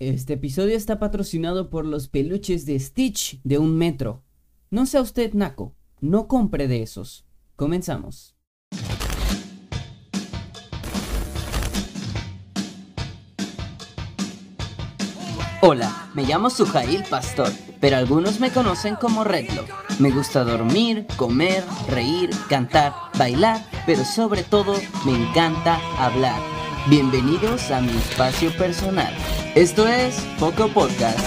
Este episodio está patrocinado por los peluches de Stitch de un metro. No sea usted naco, no compre de esos. Comenzamos. Hola, me llamo Sujail Pastor, pero algunos me conocen como Redlo. Me gusta dormir, comer, reír, cantar, bailar, pero sobre todo me encanta hablar. Bienvenidos a mi espacio personal. Esto es Poco Podcast.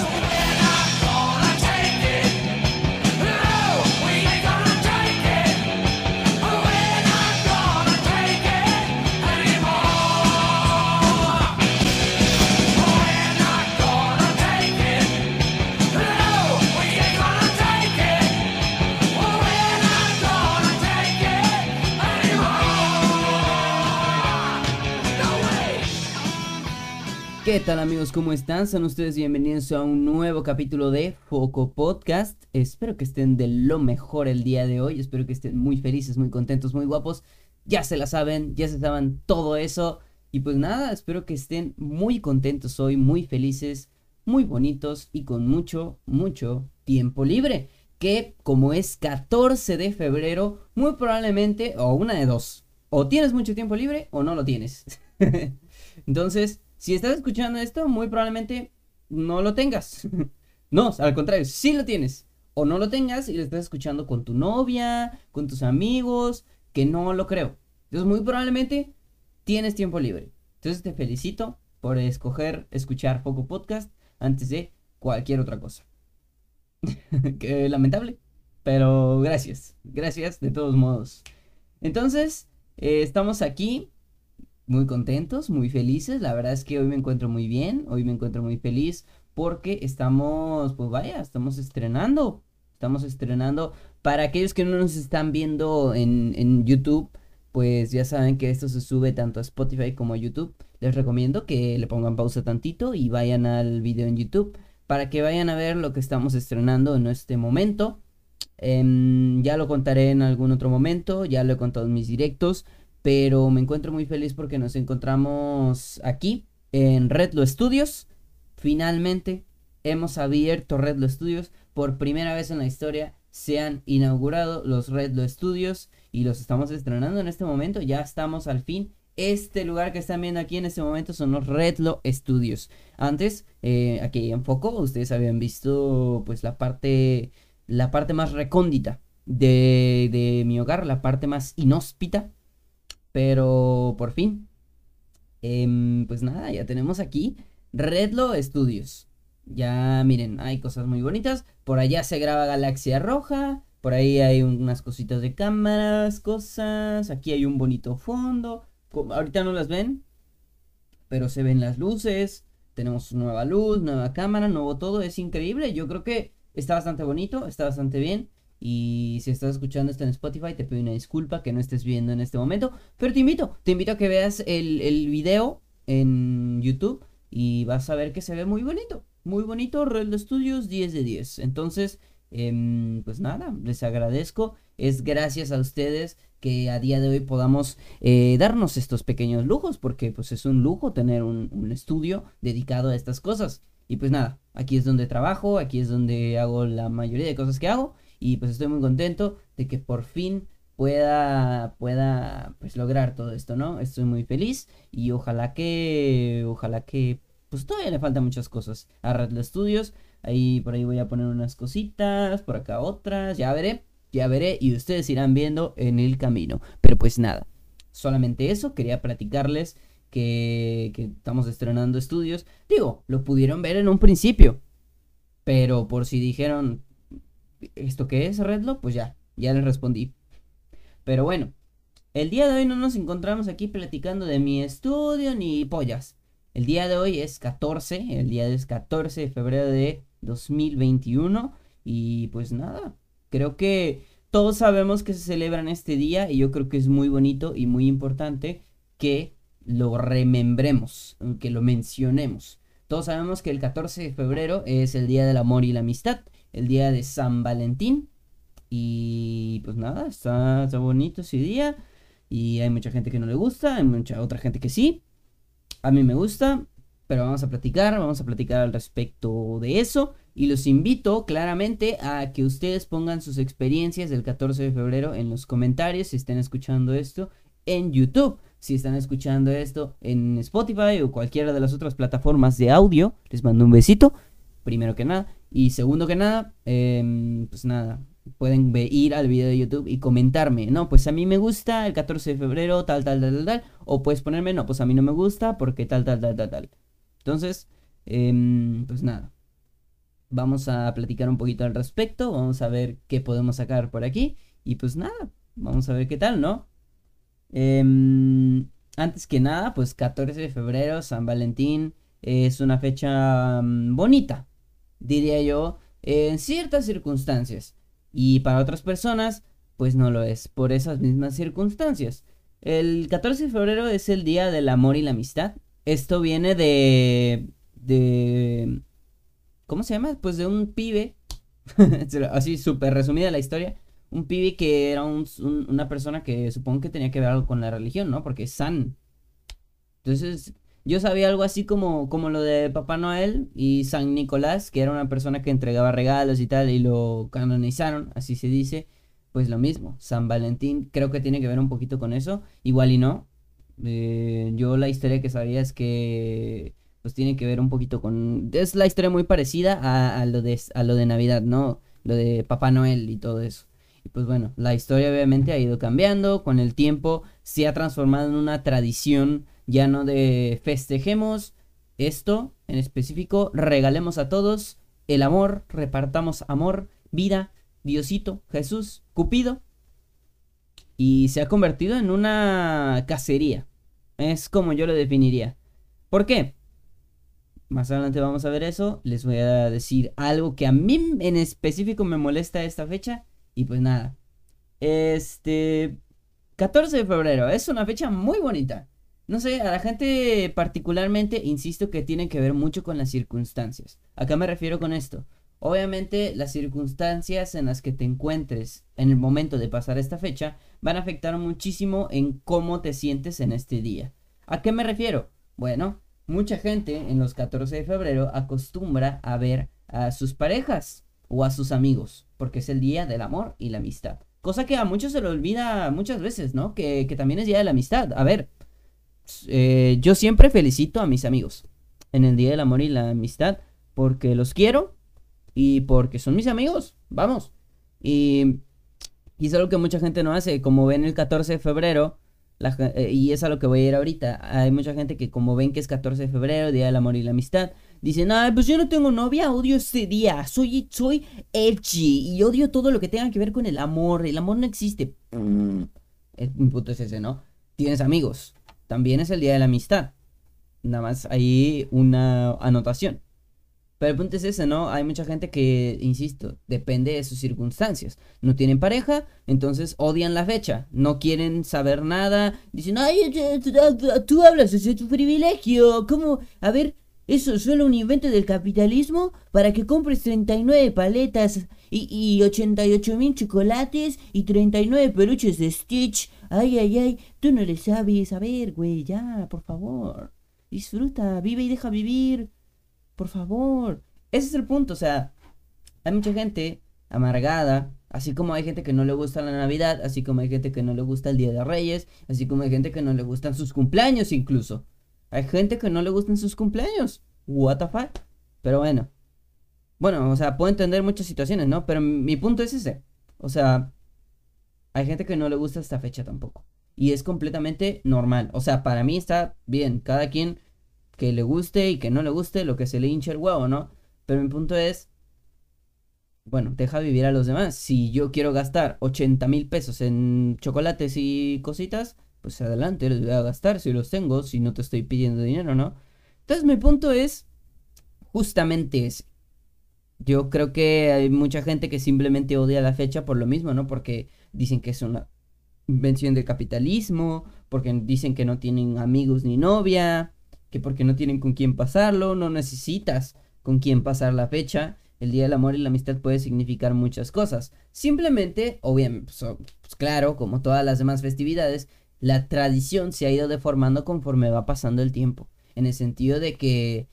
¿Qué tal amigos? ¿Cómo están? Son ustedes bienvenidos a un nuevo capítulo de Foco Podcast. Espero que estén de lo mejor el día de hoy. Espero que estén muy felices, muy contentos, muy guapos. Ya se la saben, ya se saben todo eso. Y pues nada, espero que estén muy contentos hoy, muy felices, muy bonitos y con mucho, mucho tiempo libre. Que como es 14 de febrero, muy probablemente, o una de dos, o tienes mucho tiempo libre o no lo tienes. Entonces, si estás escuchando esto, muy probablemente no lo tengas. no, al contrario, sí lo tienes. O no lo tengas y lo estás escuchando con tu novia, con tus amigos, que no lo creo. Entonces, muy probablemente tienes tiempo libre. Entonces, te felicito por escoger escuchar Poco Podcast antes de cualquier otra cosa. Qué lamentable. Pero gracias. Gracias de todos modos. Entonces, eh, estamos aquí muy contentos, muy felices. La verdad es que hoy me encuentro muy bien, hoy me encuentro muy feliz porque estamos, pues vaya, estamos estrenando. Estamos estrenando. Para aquellos que no nos están viendo en, en YouTube, pues ya saben que esto se sube tanto a Spotify como a YouTube. Les recomiendo que le pongan pausa tantito y vayan al video en YouTube para que vayan a ver lo que estamos estrenando en este momento. Em, ya lo contaré en algún otro momento, ya lo he contado en mis directos pero me encuentro muy feliz porque nos encontramos aquí en Redlo Studios. Finalmente hemos abierto Redlo Studios. Por primera vez en la historia se han inaugurado los Redlo Studios y los estamos estrenando en este momento. Ya estamos al fin. Este lugar que están viendo aquí en este momento son los Redlo Studios. Antes, eh, aquí en foco, ustedes habían visto pues la parte, la parte más recóndita de, de mi hogar, la parte más inhóspita pero por fin. Em, pues nada, ya tenemos aquí Redlo Studios. Ya miren, hay cosas muy bonitas. Por allá se graba Galaxia Roja. Por ahí hay unas cositas de cámaras, cosas. Aquí hay un bonito fondo. Ahorita no las ven, pero se ven las luces. Tenemos nueva luz, nueva cámara, nuevo todo. Es increíble. Yo creo que está bastante bonito, está bastante bien. Y si estás escuchando esto en Spotify, te pido una disculpa que no estés viendo en este momento. Pero te invito, te invito a que veas el, el video en YouTube y vas a ver que se ve muy bonito. Muy bonito, Real Studios 10 de 10. Entonces, em, pues nada, les agradezco. Es gracias a ustedes que a día de hoy podamos eh, darnos estos pequeños lujos, porque pues es un lujo tener un, un estudio dedicado a estas cosas. Y pues nada, aquí es donde trabajo, aquí es donde hago la mayoría de cosas que hago y pues estoy muy contento de que por fin pueda pueda pues lograr todo esto, ¿no? Estoy muy feliz y ojalá que ojalá que pues todavía le faltan muchas cosas a Red Studios. Ahí por ahí voy a poner unas cositas, por acá otras, ya veré, ya veré y ustedes irán viendo en el camino. Pero pues nada, solamente eso, quería platicarles que, que estamos estrenando estudios. Digo, lo pudieron ver en un principio, pero por si dijeron, ¿esto qué es, Redlo? Pues ya, ya les respondí. Pero bueno, el día de hoy no nos encontramos aquí platicando de mi estudio ni pollas. El día de hoy es 14, el día es 14 de febrero de 2021 y pues nada, creo que todos sabemos que se celebran este día y yo creo que es muy bonito y muy importante que lo remembremos, que lo mencionemos. Todos sabemos que el 14 de febrero es el Día del Amor y la Amistad el día de San Valentín. Y pues nada, está, bonito ese día. Y hay mucha gente que no le gusta, hay mucha otra gente que sí. A mí me gusta, pero vamos a platicar, vamos a platicar al respecto de eso. Y los invito claramente a que ustedes pongan sus experiencias del 14 de febrero en los comentarios si están escuchando esto en YouTube. Si están escuchando esto en Spotify o cualquiera de las otras plataformas de audio, les mando un besito, primero que nada. Y segundo que nada, em, pues nada, pueden ir al video de YouTube y comentarme, no, pues a mí me gusta el 14 de febrero, tal, tal, tal, tal, tal. O puedes ponerme, no, pues a mí no me gusta porque tal, tal, tal, tal, tal. Entonces, em, pues nada. Vamos a platicar un poquito al respecto. Vamos a ver qué podemos sacar por aquí. Y pues nada, vamos a ver qué tal, ¿no? Em, antes que nada, pues 14 de febrero, San Valentín, es una fecha mm, bonita, diría yo, en ciertas circunstancias. Y para otras personas, pues no lo es, por esas mismas circunstancias. El 14 de febrero es el día del amor y la amistad. Esto viene de. de. ¿Cómo se llama? Pues de un pibe. Así súper resumida la historia. Un pibe que era una persona que supongo que tenía que ver algo con la religión, ¿no? Porque es San. Entonces, yo sabía algo así como, como lo de Papá Noel y San Nicolás, que era una persona que entregaba regalos y tal, y lo canonizaron, así se dice. Pues lo mismo, San Valentín creo que tiene que ver un poquito con eso, igual y no, eh, yo la historia que sabía es que pues tiene que ver un poquito con... Es la historia muy parecida a, lo, de, a lo de Navidad, ¿no? Lo de Papá Noel y todo eso. Y pues bueno, la historia obviamente ha ido cambiando, con el tiempo se ha transformado en una tradición ya no de festejemos esto en específico, regalemos a todos el amor, repartamos amor, vida, Diosito, Jesús, Cupido, y se ha convertido en una cacería. Es como yo lo definiría. ¿Por qué? Más adelante vamos a ver eso. Les voy a decir algo que a mí en específico me molesta esta fecha. Y pues nada. Este... 14 de febrero. Es una fecha muy bonita. No sé, a la gente particularmente insisto que tiene que ver mucho con las circunstancias. ¿A qué me refiero con esto? Obviamente las circunstancias en las que te encuentres en el momento de pasar esta fecha van a afectar muchísimo en cómo te sientes en este día. ¿A qué me refiero? Bueno, mucha gente en los 14 de febrero acostumbra a ver a sus parejas o a sus amigos, porque es el día del amor y la amistad. Cosa que a muchos se le olvida muchas veces, ¿no? Que, también es día de la amistad. A ver, eh, yo siempre felicito a mis amigos en el día del amor y la amistad porque los quiero y porque son mis amigos, vamos. Y, y es algo que mucha gente no hace, como ven el 14 de febrero, eh, y es a lo que voy a ir ahorita, hay mucha gente que como ven que es 14 de febrero, Día del Amor y la Amistad, dicen, ay, pues yo no tengo novia, odio ese día, soy, soy edgy y odio todo lo que tenga que ver con el amor, el amor no existe. El punto es ese, ¿no? Tienes amigos, también es el Día de la Amistad. Nada más ahí una anotación. Pero el punto es ese, ¿no? Hay mucha gente que, insisto, depende de sus circunstancias. No tienen pareja, entonces odian la fecha. No quieren saber nada. Dicen, ay, tú hablas de tu privilegio. ¿Cómo? A ver, ¿eso es solo un invento del capitalismo? Para que compres 39 paletas y, y 88 mil chocolates y 39 peluches de Stitch. Ay, ay, ay, tú no le sabes. A ver, güey, ya, por favor. Disfruta, vive y deja vivir. Por favor. Ese es el punto, o sea, hay mucha gente amargada, así como hay gente que no le gusta la Navidad, así como hay gente que no le gusta el Día de Reyes, así como hay gente que no le gustan sus cumpleaños incluso. Hay gente que no le gustan sus cumpleaños. What the fuck? Pero bueno. Bueno, o sea, puedo entender muchas situaciones, ¿no? Pero mi punto es ese. O sea, hay gente que no le gusta esta fecha tampoco. Y es completamente normal. O sea, para mí está bien. Cada quien que le guste y que no le guste, lo que se le hinche el huevo, ¿no? Pero mi punto es, bueno, deja vivir a los demás. Si yo quiero gastar 80 mil pesos en chocolates y cositas, pues adelante, los voy a gastar si los tengo, si no te estoy pidiendo dinero, ¿no? Entonces mi punto es justamente ese. Yo creo que hay mucha gente que simplemente odia la fecha por lo mismo, ¿no? Porque dicen que es una invención del capitalismo, porque dicen que no tienen amigos ni novia, que porque no tienen con quién pasarlo, no necesitas con quién pasar la fecha. El Día del Amor y la Amistad puede significar muchas cosas. Simplemente, obviamente, pues, pues, claro, como todas las demás festividades, la tradición se ha ido deformando conforme va pasando el tiempo. en el sentido de que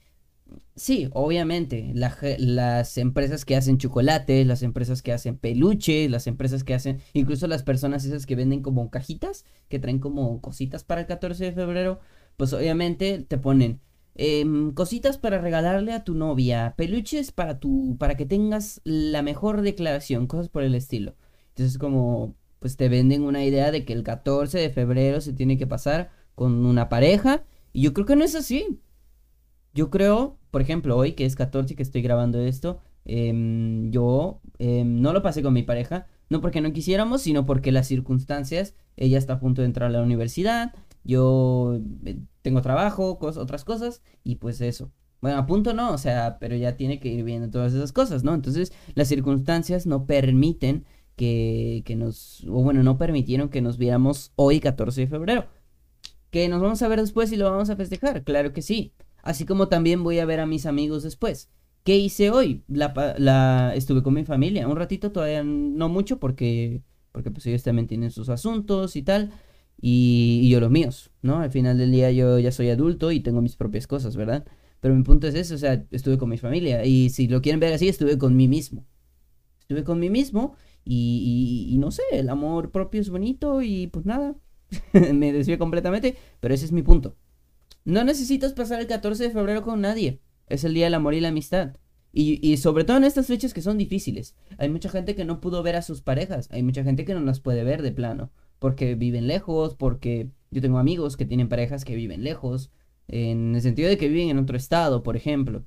Sí, obviamente, las empresas que hacen chocolate, las empresas que hacen peluche, las empresas que hacen, incluso las personas esas que venden como cajitas, que traen como cositas para el 14 de febrero, pues obviamente te ponen em, cositas para regalarle a tu novia, peluches para tu, para que tengas la mejor declaración, cosas por el estilo. Entonces como, pues te venden una idea de que el 14 de febrero se tiene que pasar con una pareja, y yo creo que no es así. Yo creo, por ejemplo, hoy que es 14 que estoy grabando esto, em, yo em, no lo pasé con mi pareja, no porque no quisiéramos, sino porque las circunstancias, ella está a punto de entrar a la universidad, yo eh, tengo trabajo, otras cosas, y pues eso. Bueno, a punto no, o sea, pero ya tiene que ir viendo todas esas cosas, ¿no? Entonces, las circunstancias no permiten que, que nos, o bueno, no permitieron que nos viéramos hoy 14 de febrero. Que nos vamos a ver después y lo vamos a festejar, claro que sí. Así como también voy a ver a mis amigos después. ¿Qué hice hoy? La, la, estuve con mi familia un ratito, todavía no mucho porque, porque pues ellos también tienen sus asuntos y tal. Y, yo los míos, ¿no? Al final del día yo ya soy adulto y tengo mis propias cosas, ¿verdad? Pero mi punto es eso, o sea, estuve con mi familia. Y si lo quieren ver así, estuve con mí mismo. Estuve con mí mismo y, y, y no sé, el amor propio es bonito y pues nada, me desvío completamente, pero ese es mi punto. No necesitas pasar el 14 de febrero con nadie. Es el día del amor y la amistad. Y, sobre todo en estas fechas que son difíciles. Hay mucha gente que no pudo ver a sus parejas. Hay mucha gente que no las puede ver de plano. Porque viven lejos, porque yo tengo amigos que tienen parejas que viven lejos. En el sentido de que viven en otro estado, por ejemplo.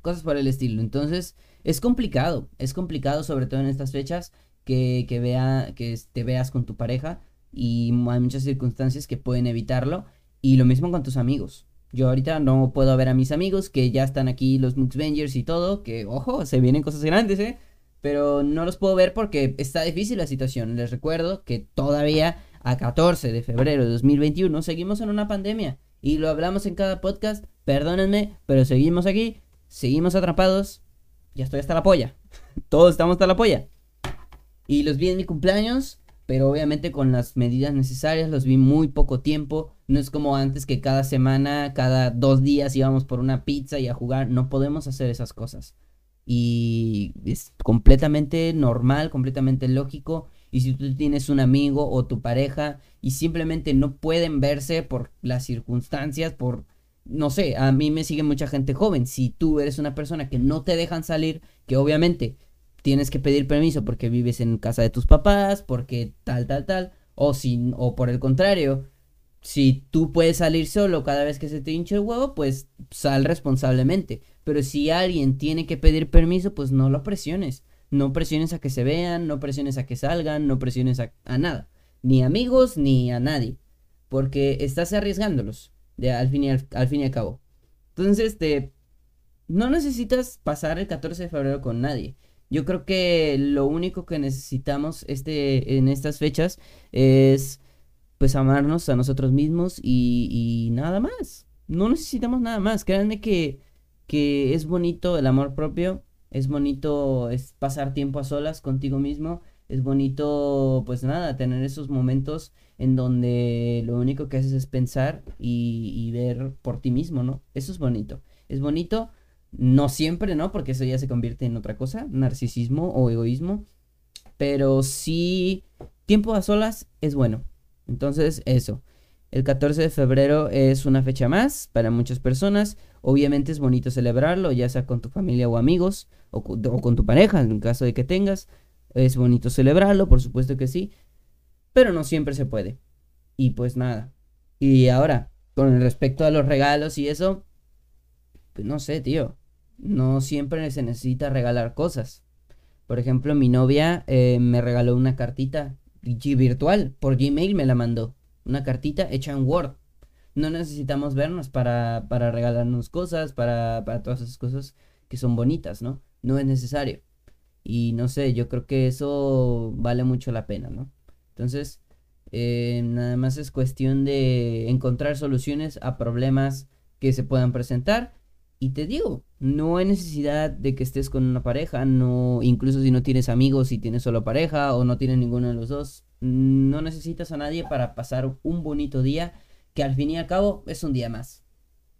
Cosas por el estilo. Entonces, es complicado. Es complicado, sobre todo en estas fechas, que, que, vea, que te veas con tu pareja. Y hay muchas circunstancias que pueden evitarlo. Y lo mismo con tus amigos. Yo ahorita no puedo ver a mis amigos que ya están aquí, los Muxvengers y todo, que ojo, se vienen cosas grandes, ¿eh? Pero no los puedo ver porque está difícil la situación. Les recuerdo que todavía a 14 de febrero de 2021 seguimos en una pandemia. Y lo hablamos en cada podcast, perdónenme, pero seguimos aquí, seguimos atrapados. Ya estoy hasta la polla. Todos estamos hasta la polla. Y los vi en mi cumpleaños pero obviamente con las medidas necesarias los vi muy poco tiempo. No es como antes que cada semana, cada dos días íbamos por una pizza y a jugar. No podemos hacer esas cosas. Y es completamente normal, completamente lógico. Y si tú tienes un amigo o tu pareja y simplemente no pueden verse por las circunstancias, por, no sé, a mí me sigue mucha gente joven. Si tú eres una persona que no te dejan salir, que obviamente tienes que pedir permiso porque vives en casa de tus papás, porque tal, tal, tal, o, si, o por el contrario, si tú puedes salir solo cada vez que se te hinche el huevo, pues sal responsablemente. Pero si alguien tiene que pedir permiso, pues no lo presiones. No presiones a que se vean, no presiones a que salgan, no presiones a, nada. Ni amigos, ni a nadie. Porque estás arriesgándolos, de, al, fin y al, al fin y al cabo. Entonces, este, no necesitas pasar el 14 de febrero con nadie. Yo creo que lo único que necesitamos este, en estas fechas es pues amarnos a nosotros mismos y, nada más. No necesitamos nada más. Créanme que, que es bonito el amor propio, es bonito es pasar tiempo a solas contigo mismo, es bonito pues nada, tener esos momentos en donde lo único que haces es pensar y, y ver por ti mismo, ¿no? Eso es bonito. Es bonito no siempre, ¿no? Porque eso ya se convierte en otra cosa, narcisismo o egoísmo. Pero sí, tiempo a solas es bueno. Entonces, eso. El 14 de febrero es una fecha más para muchas personas. Obviamente es bonito celebrarlo, ya sea con tu familia o amigos, o, con tu pareja, en caso de que tengas. Es bonito celebrarlo, por supuesto que sí. Pero no siempre se puede. Y pues nada. Y ahora, con respecto a los regalos y eso, pues no sé, tío no siempre se necesita regalar cosas. Por ejemplo, mi novia eh, me regaló una cartita virtual, por Gmail me la mandó. Una cartita hecha en Word. No necesitamos vernos para, para regalarnos cosas, para, para todas esas cosas que son bonitas, ¿no? No es necesario. Y no sé, yo creo que eso vale mucho la pena, ¿no? Entonces, eh, nada más es cuestión de encontrar soluciones a problemas que se puedan presentar y te digo, no hay necesidad de que estés con una pareja, no, incluso si no tienes amigos, si tienes solo pareja o no tienes ninguno de los dos, no necesitas a nadie para pasar un bonito día que al fin y al cabo es un día más.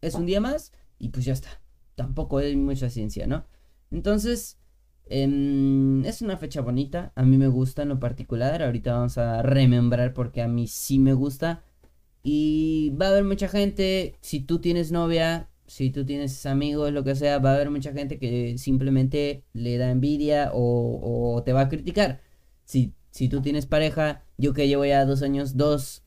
es un día más y pues ya está. Tampoco hay mucha ciencia, ¿no? Entonces, em, es una fecha bonita, a mí me gusta en lo particular, ahorita vamos a remembrar porque a mí sí me gusta. Y va a haber mucha gente, si tú tienes novia, si tú tienes amigos, lo que sea, va a haber mucha gente que simplemente le da envidia o, te va a criticar. Si, si tú tienes pareja, yo que llevo ya dos años, dos,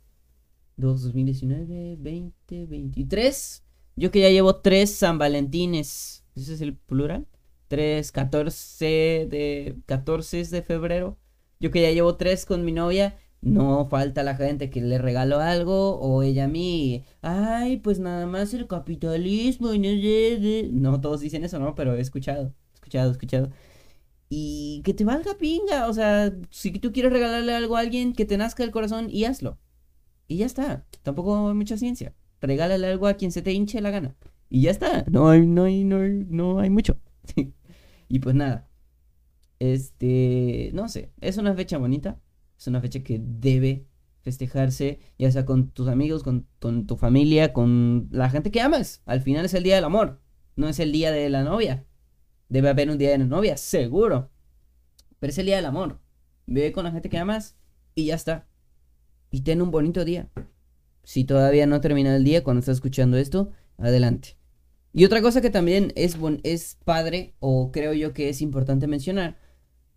dos, 2019, 20, 23, yo que ya llevo tres San Valentines, ¿ese es el plural? 3, 14 de, 14 de febrero. Yo que ya llevo tres con mi novia, no falta la gente que le regaló algo o ella a mí, ay, pues nada más el capitalismo no No, todos dicen eso, ¿no? Pero he escuchado, escuchado, escuchado. Y que te valga pinga, o sea, si tú quieres regalarle algo a alguien, que te nazca el corazón y hazlo. Y ya está, tampoco hay mucha ciencia. Regálale algo a quien se te hinche la gana. Y ya está, no hay, no hay, no hay, no hay mucho. y pues nada. Este, no sé, es una fecha bonita es una fecha que debe festejarse, ya sea con tus amigos, con, tu familia, con la gente que amas. Al final es el día del amor, no es el día de la novia. Debe haber un día de la novia, seguro. Pero es el día del amor. Vive con la gente que amas y ya está. Y ten un bonito día. Si todavía no ha terminado el día cuando estás escuchando esto, adelante. Y otra cosa que también es, es padre, o creo yo que es importante mencionar,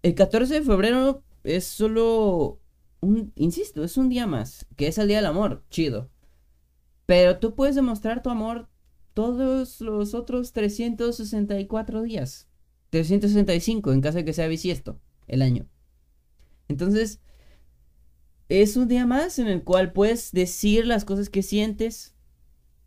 el 14 de febrero es solo un, insisto, es un día más, que es el día del amor, chido. Pero tú puedes demostrar tu amor todos los otros 364 días. 365 en caso de que sea bisiesto el año. Entonces, es un día más en el cual puedes decir las cosas que sientes.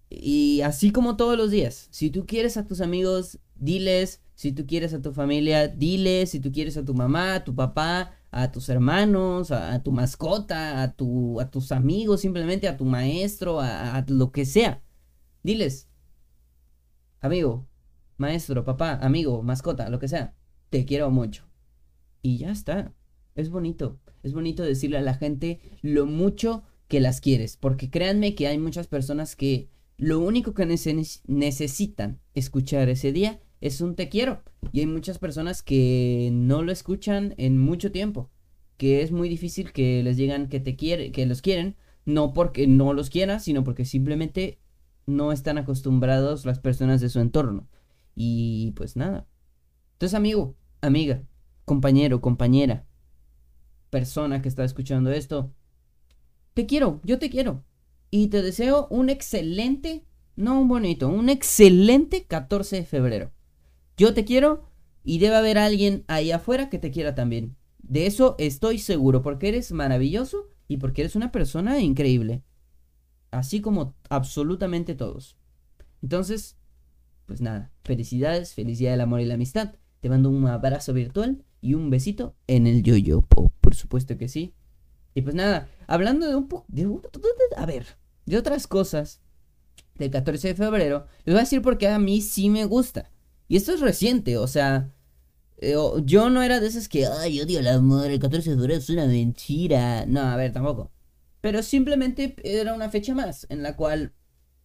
Y así como todos los días, si tú quieres a tus amigos, diles. Si tú quieres a tu familia, diles. Si tú quieres a tu mamá, a tu papá, a tus hermanos, a, tu mascota, a, tu, a tus amigos, simplemente a tu maestro, a, lo que sea. Diles, amigo, maestro, papá, amigo, mascota, lo que sea, te quiero mucho. Y ya está. Es bonito. Es bonito decirle a la gente lo mucho que las quieres. Porque créanme que hay muchas personas que lo único que necesitan escuchar ese día es un te quiero. Y hay muchas personas que no lo escuchan en mucho tiempo. Que es muy difícil que les digan que te quiere, que los quieren, no porque no los quieras, sino porque simplemente no están acostumbrados las personas de su entorno. Y pues nada. Entonces, amigo, amiga, compañero, compañera, persona que está escuchando esto, te quiero, yo te quiero. Y te deseo un excelente, no un bonito, un excelente 14 de febrero. Yo te quiero y debe haber alguien ahí afuera que te quiera también. De eso estoy seguro, porque eres maravilloso y porque eres una persona increíble. Así como absolutamente todos. Entonces, pues nada, felicidades, felicidad del amor y la amistad. Te mando un abrazo virtual y un besito en el yo-yo, por supuesto que sí. Y pues nada, hablando de un poco, a ver, de otras cosas del 14 de febrero, les voy a decir porque a mí sí me gusta. Y esto es reciente, o sea, eh, yo no era de esas que, ay, odio el amor, el 14 de febrero es una mentira. No, a ver, tampoco. Pero simplemente era una fecha más en la cual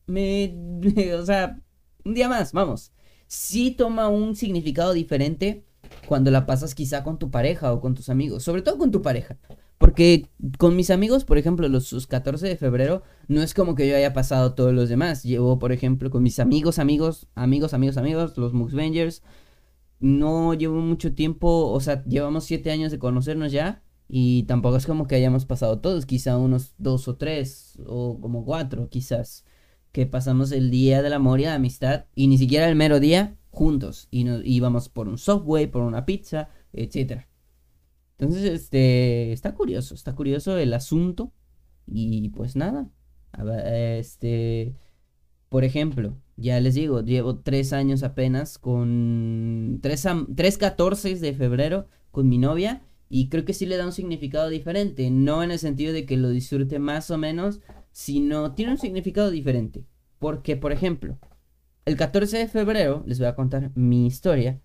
me, o sea, un día más, vamos. Sí toma un significado diferente cuando la pasas quizá con tu pareja o con tus amigos, sobre todo con tu pareja. Porque con mis amigos, por ejemplo, los sus 14 de febrero, no es como que yo haya pasado todos los demás. Llevo, por ejemplo, con mis amigos, amigos, amigos, amigos, amigos, los Muxvengers. No llevo mucho tiempo, o sea, llevamos siete años de conocernos ya. Y tampoco es como que hayamos pasado todos, quizá unos dos o tres, o como cuatro, quizás. Que pasamos el día del amor y la amistad, y ni siquiera el mero día, juntos. Y nos íbamos por un subway, por una pizza, etcétera. Entonces, este, está curioso, está curioso el asunto. Y pues nada, este, por ejemplo, ya les digo, llevo tres años apenas con tres, tres 14 de febrero con mi novia. Y creo que sí le da un significado diferente. No en el sentido de que lo disfrute más o menos, sino tiene un significado diferente. Porque, por ejemplo, el 14 de febrero, les voy a contar mi historia.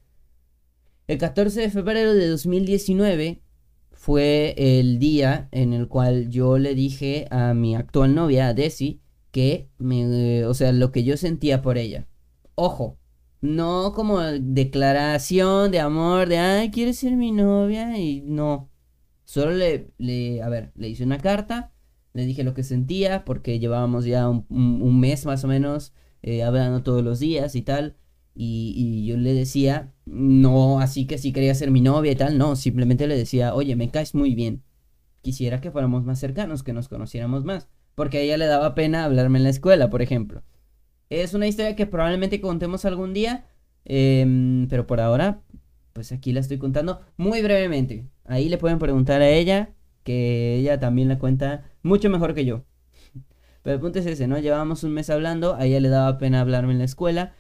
El 14 de febrero de 2019 fue el día en el cual yo le dije a mi actual novia, a Desi, que me, o sea, lo que yo sentía por ella. Ojo, no como declaración de amor, de, ay, ¿quieres ser mi novia? Y no. Solo le, le, a ver, le hice una carta, le dije lo que sentía, porque llevábamos ya un, mes más o menos eh, hablando todos los días y tal. Y, y, yo le decía, no así que sí quería ser mi novia y tal, no, simplemente le decía, oye, me caes muy bien. Quisiera que fuéramos más cercanos, que nos conociéramos más. Porque a ella le daba pena hablarme en la escuela, por ejemplo. Es una historia que probablemente contemos algún día, em, pero por ahora, pues aquí la estoy contando muy brevemente. Ahí le pueden preguntar a ella, que ella también la cuenta mucho mejor que yo. Pero el punto es ese, ¿no? Llevábamos un mes hablando, a ella le daba pena hablarme en la escuela.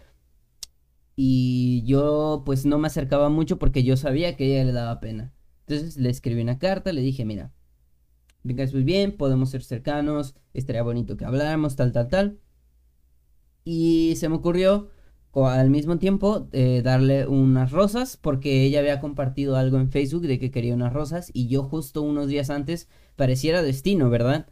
Y yo pues no me acercaba mucho porque yo sabía que ella le daba pena. Entonces le escribí una carta, le dije, mira, vengas muy bien, podemos ser cercanos, estaría bonito que habláramos, tal, tal, tal. Y se me ocurrió al mismo tiempo eh, darle unas rosas porque ella había compartido algo en Facebook de que quería unas rosas y yo justo unos días antes pareciera destino, ¿verdad?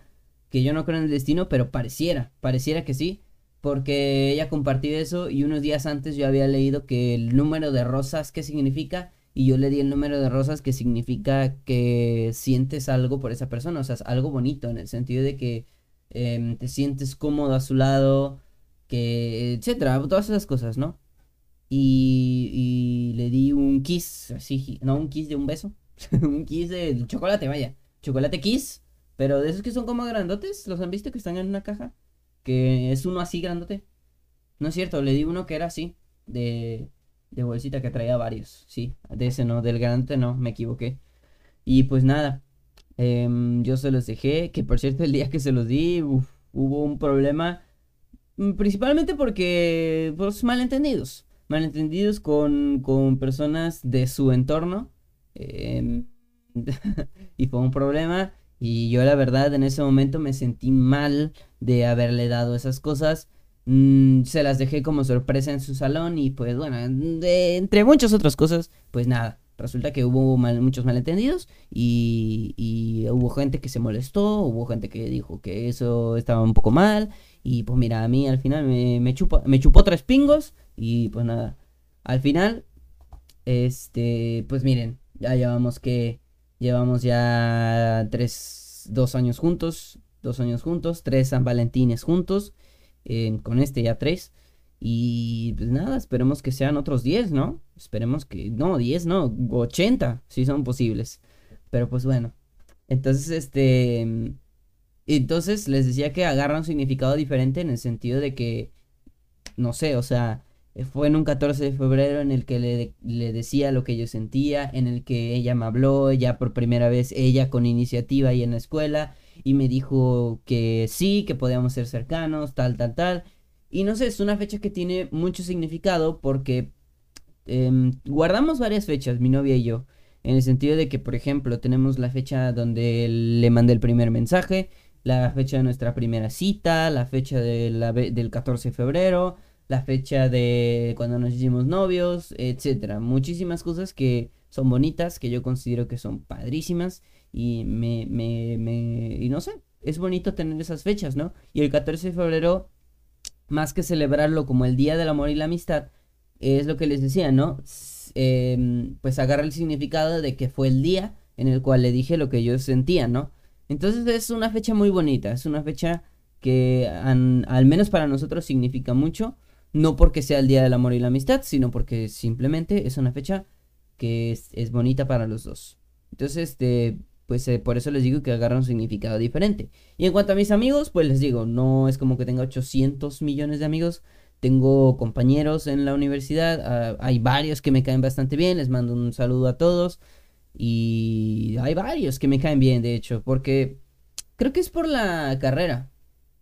Que yo no creo en el destino, pero pareciera, pareciera que sí, porque ella compartió eso y unos días antes yo había leído que el número de rosas, ¿qué significa? Y yo le di el número de rosas que significa que sientes algo por esa persona, o sea, algo bonito en el sentido de que em, te sientes cómodo a su lado, que, etcétera, todas esas cosas, ¿no? Y, y le di un kiss, así, no, un kiss de un beso, un kiss de chocolate, vaya, chocolate kiss, pero de esos que son como grandotes, ¿los han visto que están en una caja? Que es uno así grandote. No es cierto, le di uno que era así, de, de bolsita que traía varios, sí, de ese no, del grandote no, me equivoqué. Y pues nada, em, yo se los dejé, que por cierto el día que se los di, hubo un problema Mm, principalmente porque, pues, malentendidos. Malentendidos con, con personas de su entorno. Em, y fue un problema. Y yo la verdad en ese momento me sentí mal de haberle dado esas cosas. Mm, se las dejé como sorpresa en su salón y pues bueno, entre muchas otras cosas, pues nada. Resulta que hubo muchos malentendidos y, y hubo gente que se molestó, hubo gente que dijo que eso estaba un poco mal y pues mira, a mí al final me, me, me chupó tres pingos y pues nada. Al final, este, pues miren, ya llevamos que, llevamos ya tres, dos años juntos, dos años juntos, tres San Valentines juntos, con este ya tres. Y pues nada, esperemos que sean otros diez, ¿no? Esperemos que, no, diez, no, ochenta, si son posibles. Pero pues bueno, entonces este entonces les decía que agarra un significado diferente en el sentido de que, no sé, o sea, fue en un 14 de febrero en el que le, le, decía lo que yo sentía, en el que ella me habló, ya por primera vez, ella con iniciativa ahí en la escuela, y me dijo que sí, que podíamos ser cercanos, tal, tal, tal. Y no sé, es una fecha que tiene mucho significado porque em, guardamos varias fechas, mi novia y yo. En el sentido de que, por ejemplo, tenemos la fecha donde le mandé el primer mensaje, la fecha de nuestra primera cita, la fecha de del 14 de febrero, la fecha de cuando nos hicimos novios, etcétera. Muchísimas cosas que son bonitas, que yo considero que son padrísimas y me, me, me, y no sé, es bonito tener esas fechas, ¿no? Y el 14 de febrero, más que celebrarlo como el Día del Amor y la Amistad, es lo que les decía, ¿no? Em, pues agarra el significado de que fue el día en el cual le dije lo que yo sentía, ¿no? Entonces es una fecha muy bonita, es una fecha que al menos para nosotros significa mucho, no porque sea el Día del Amor y la Amistad, sino porque simplemente es una fecha que es, bonita para los dos. Entonces, este, pues eh, por eso les digo que agarra un significado diferente. Y en cuanto a mis amigos, pues les digo, no es como que tenga 800 millones de amigos. Tengo compañeros en la universidad, ah, hay varios que me caen bastante bien, les mando un saludo a todos. Y hay varios que me caen bien, de hecho, porque creo que es por la carrera.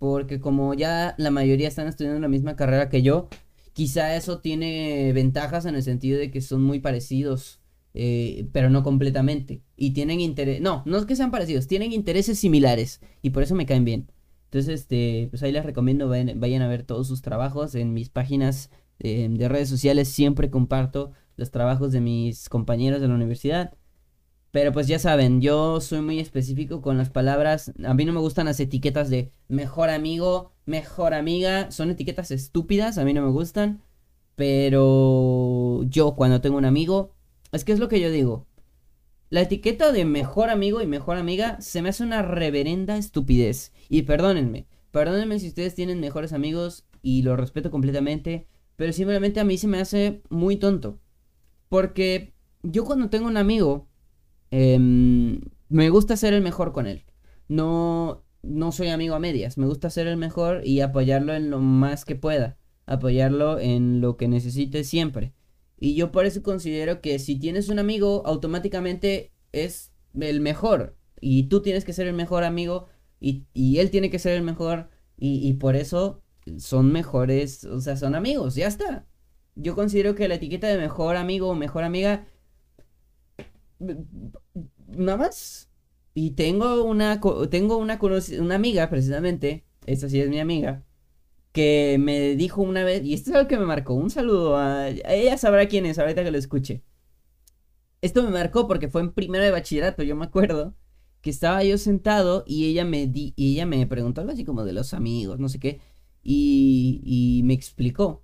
Porque como ya la mayoría están estudiando la misma carrera que yo, quizá eso tiene ventajas en el sentido de que son muy parecidos, eh, pero no completamente. Y tienen interés, no, no es que sean parecidos, tienen intereses similares y por eso me caen bien. Entonces, este, pues ahí les recomiendo vayan, a ver todos sus trabajos en mis páginas eh, de redes sociales. Siempre comparto los trabajos de mis compañeros de la universidad Pero pues ya saben, yo soy muy específico con las palabras. A mí no me gustan las etiquetas de mejor amigo, mejor amiga. Son etiquetas estúpidas, a mí no me gustan. Pero yo cuando tengo un amigo, es que es lo que yo digo. La etiqueta de mejor amigo y mejor amiga se me hace una reverenda estupidez. Y perdónenme, perdónenme si ustedes tienen mejores amigos y lo respeto completamente. Pero simplemente a mí se me hace muy tonto. Porque yo cuando tengo un amigo Em, me gusta ser el mejor con él. No, no soy amigo a medias. Me gusta ser el mejor y apoyarlo en lo más que pueda. Apoyarlo en lo que necesite siempre. Y yo por eso considero que si tienes un amigo, automáticamente es el mejor. Y tú tienes que ser el mejor amigo. Y, él tiene que ser el mejor. Y, y por eso son mejores. O sea, son amigos. Ya está. Yo considero que la etiqueta de mejor amigo o mejor amiga nada más. Y tengo una, tengo una, una amiga, precisamente, esta sí es mi amiga, que me dijo una vez, y esto es algo que me marcó, un saludo a, ella sabrá quién es, ahorita que lo escuche. Esto me marcó porque fue en primero de bachillerato, yo me acuerdo, que estaba yo sentado y ella me di, y ella me preguntó algo así como de los amigos, no sé qué, y, y me explicó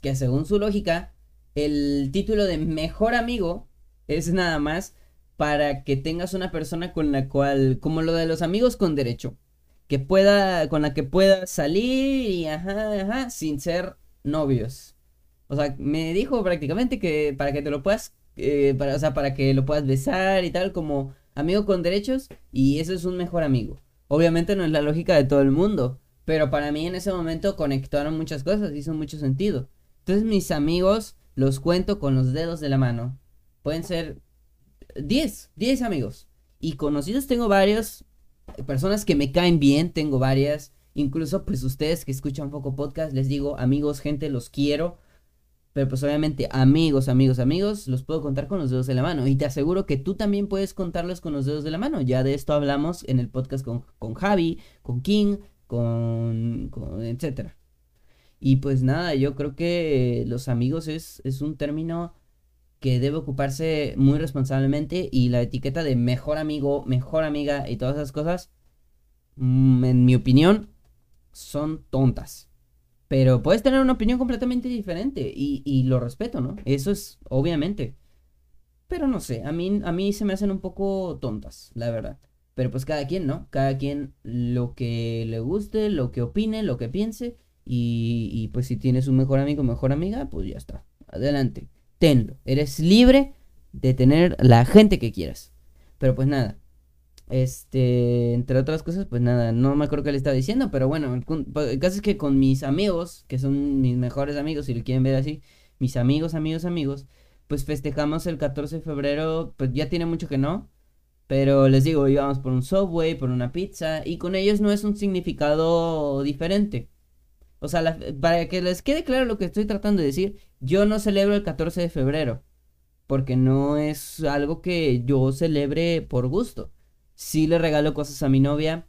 que según su lógica, el título de mejor amigo es nada más para que tengas una persona con la cual, como lo de los amigos con derecho, que pueda, con la que pueda salir y ajá, ajá, sin ser novios. O sea, me dijo prácticamente que para que te lo puedas, eh, para, o sea, para que lo puedas besar y tal, como amigo con derechos, y eso es un mejor amigo. Obviamente no es la lógica de todo el mundo, pero para mí en ese momento conectaron muchas cosas, hizo mucho sentido. Entonces mis amigos los cuento con los dedos de la mano. Pueden ser 10, 10 amigos. Y conocidos tengo varios, personas que me caen bien, tengo varias. Incluso pues ustedes que escuchan poco podcast, les digo amigos, gente, los quiero. Pero pues obviamente amigos, amigos, amigos, los puedo contar con los dedos de la mano. Y te aseguro que tú también puedes contarlos con los dedos de la mano. Ya de esto hablamos en el podcast con, con Javi, con King, con, con etcétera. Y pues nada, yo creo que los amigos es, es un término que debe ocuparse muy responsablemente y la etiqueta de mejor amigo, mejor amiga y todas esas cosas, mm, en mi opinión, son tontas. Pero puedes tener una opinión completamente diferente y, lo respeto, ¿no? Eso es obviamente. Pero no sé, a mí, a mí se me hacen un poco tontas, la verdad. Pero pues cada quien, ¿no? Cada quien lo que le guste, lo que opine, lo que piense. Y, y pues si tienes un mejor amigo, mejor amiga, pues ya está. Adelante tenlo. Eres libre de tener la gente que quieras. Pero pues nada. Este, entre otras cosas, pues nada, no me acuerdo qué le estaba diciendo, pero bueno, el, caso es que con mis amigos, que son mis mejores amigos, si lo quieren ver así, mis amigos, amigos, amigos, pues festejamos el 14 de febrero, pues ya tiene mucho que no, pero les digo, íbamos por un Subway, por una pizza, y con ellos no es un significado diferente. O sea, para que les quede claro lo que estoy tratando de decir, yo no celebro el 14 de febrero, porque no es algo que yo celebre por gusto. Sí le regalo cosas a mi novia,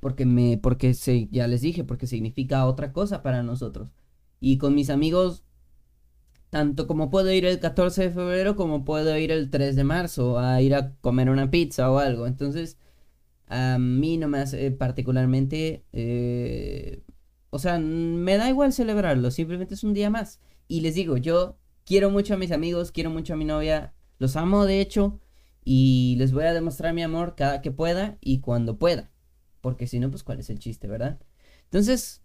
porque me, porque se, ya les dije, porque significa otra cosa para nosotros. Y con mis amigos, tanto como puedo ir el 14 de febrero, como puedo ir el 3 de marzo a ir a comer una pizza o algo. Entonces, a mí no me hace particularmente, eh, o sea, me da igual celebrarlo, simplemente es un día más. Y les digo, yo quiero mucho a mis amigos, quiero mucho a mi novia, los amo de hecho, y les voy a demostrar mi amor cada que pueda y cuando pueda. Porque si no, pues cuál es el chiste, ¿verdad? Entonces,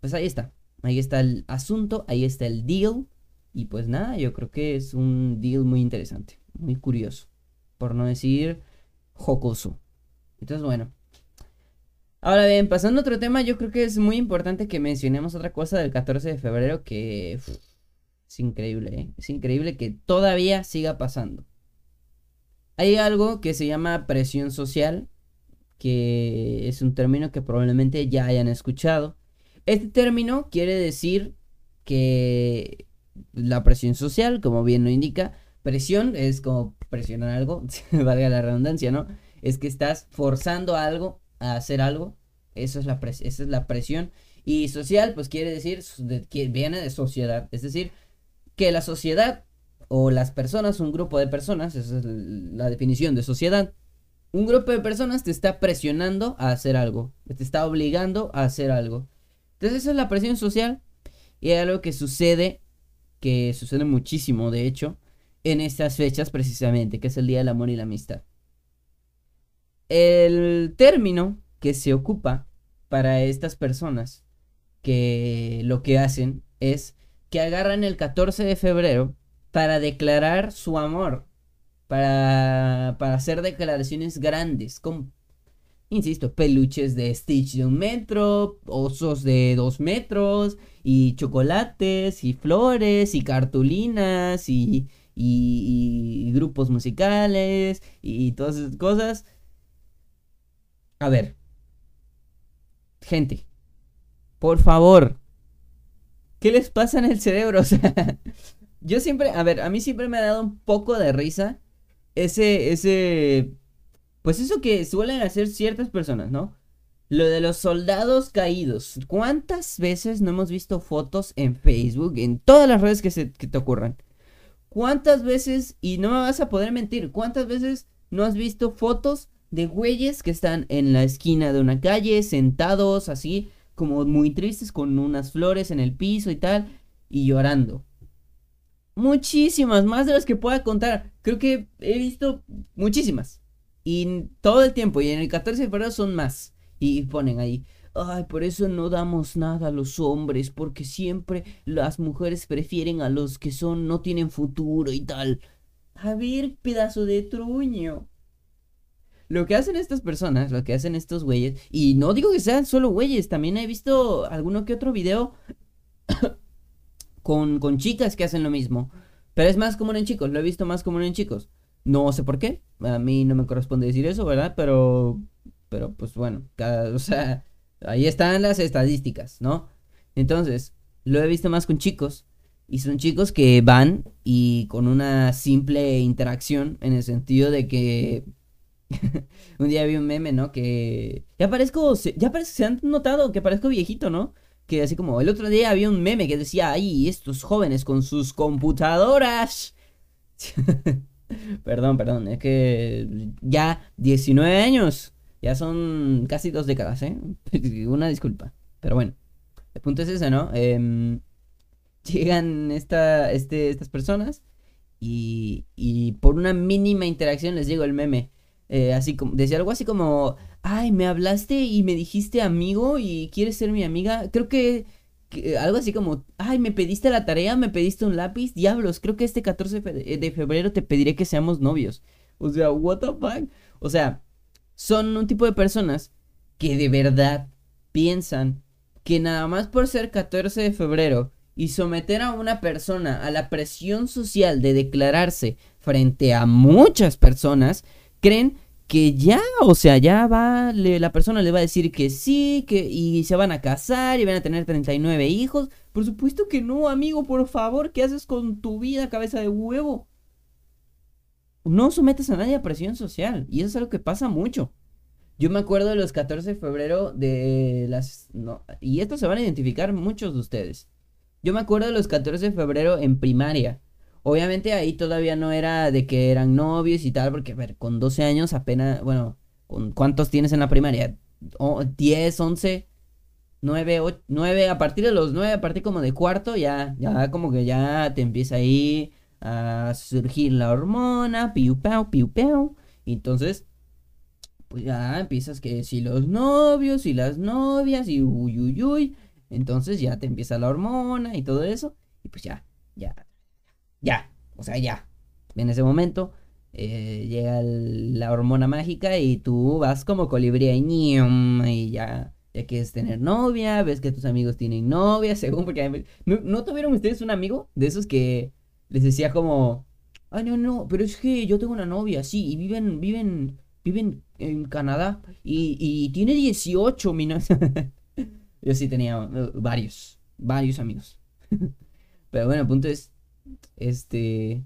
pues ahí está. Ahí está el asunto, ahí está el deal. Y pues nada, yo creo que es un deal muy interesante, muy curioso. Por no decir jocoso. Entonces, bueno. Ahora bien, pasando a otro tema, yo creo que es muy importante que mencionemos otra cosa del 14 de febrero que... Es increíble, ¿eh? Es increíble que todavía siga pasando. Hay algo que se llama presión social, que es un término que probablemente ya hayan escuchado. Este término quiere decir que la presión social, como bien lo indica, presión es como presionar algo, valga la redundancia, ¿no? Es que estás forzando algo a hacer algo. Eso es la esa es la presión. Y social, pues quiere decir que viene de sociedad. Es decir, que la sociedad o las personas, un grupo de personas, esa es la definición de sociedad. Un grupo de personas te está presionando a hacer algo, te está obligando a hacer algo. Entonces esa es la presión social y es algo que sucede, que sucede muchísimo de hecho, en estas fechas precisamente, que es el Día del Amor y la Amistad. El término que se ocupa para estas personas que lo que hacen es que agarran el 14 de febrero para declarar su amor, para, para hacer declaraciones grandes, como, insisto, peluches de Stitch de un metro, osos de dos metros, y chocolates, y flores, y cartulinas, y, y, grupos musicales, y todas esas cosas. A ver, gente, por favor, ¿qué les pasa en el cerebro? O sea, yo siempre, a ver, a mí siempre me ha dado un poco de risa ese, ese, pues eso que suelen hacer ciertas personas, ¿no? Lo de los soldados caídos. ¿Cuántas veces no hemos visto fotos en Facebook, en todas las redes que, se, que te ocurran? ¿Cuántas veces, y no me vas a poder mentir, cuántas veces no has visto fotos de güeyes que están en la esquina de una calle, sentados así, como muy tristes, con unas flores en el piso y tal, y llorando? Muchísimas, más de las que pueda contar. Creo que he visto muchísimas. Y todo el tiempo, y en el 14 de febrero son más. Y ponen ahí, ay, por eso no damos nada a los hombres, porque siempre las mujeres prefieren a los que son, no tienen futuro y tal. A ver, pedazo de truño. Lo que hacen estas personas, lo que hacen estos güeyes, y no digo que sean solo güeyes, también he visto alguno que otro video con, con chicas que hacen lo mismo. Pero es más común en chicos, lo he visto más común en chicos. No sé por qué, a mí no me corresponde decir eso, ¿verdad? Pero, pero pues bueno, o sea, ahí están las estadísticas, ¿no? Entonces, lo he visto más con chicos. Y son chicos que van y con una simple interacción en el sentido de que un día vi un meme, ¿no? Que ya parezco, ya parece, se han notado que parezco viejito, ¿no? que así como el otro día había un meme que decía, ay, estos jóvenes con sus computadoras. perdón, perdón, es que ya 19 años, ya son casi dos décadas, ¿eh? Una disculpa, pero bueno, el punto es ese, ¿no? Em, llegan esta, este, estas personas y, y por una mínima interacción les llegó el meme. Eh, así como, decía algo así como, ay, me hablaste y me dijiste amigo y quieres ser mi amiga. Creo que, algo así como, ay, me pediste la tarea, me pediste un lápiz. Diablos, creo que este 14 de febrero te pediré que seamos novios. O sea, what the fuck. O sea, son un tipo de personas que de verdad piensan que nada más por ser 14 de febrero y someter a una persona a la presión social de declararse frente a muchas personas, creen que ya, o sea, ya va, la persona le va a decir que sí, que y se van a casar y van a tener 39 hijos. Por supuesto que no, amigo, por favor, ¿qué haces con tu vida, cabeza de huevo? No sometes a nadie a presión social, y eso es algo que pasa mucho. Yo me acuerdo de los 14 de febrero de las... No, y esto se van a identificar muchos de ustedes. Yo me acuerdo de los 14 de febrero en primaria. Obviamente ahí todavía no era de que eran novios y tal, porque a ver, con 12 años apenas, bueno, ¿con ¿cuántos tienes en la primaria? O, 10, 11, 9, 8, 9, a partir de los 9, a partir como de cuarto, ya, ya como que ya te empieza ahí a surgir la hormona, piu, pau, piu, pau. Entonces, pues ya empiezas que si los novios y las novias y uy, uy, uy. Entonces ya te empieza la hormona y todo eso. Y pues ya, ya ya, o sea, ya. En ese momento eh, llega la hormona mágica y tú vas como colibrí y ya, ya quieres tener novia, ves que tus amigos tienen novia, según porque... ¿No, tuvieron ustedes un amigo de esos que les decía como... Ay, no, no, pero es que yo tengo una novia, sí, y viven, viven, viven en Canadá y, y tiene 18, mi Yo sí tenía varios, varios amigos. Pero bueno, el punto es, este.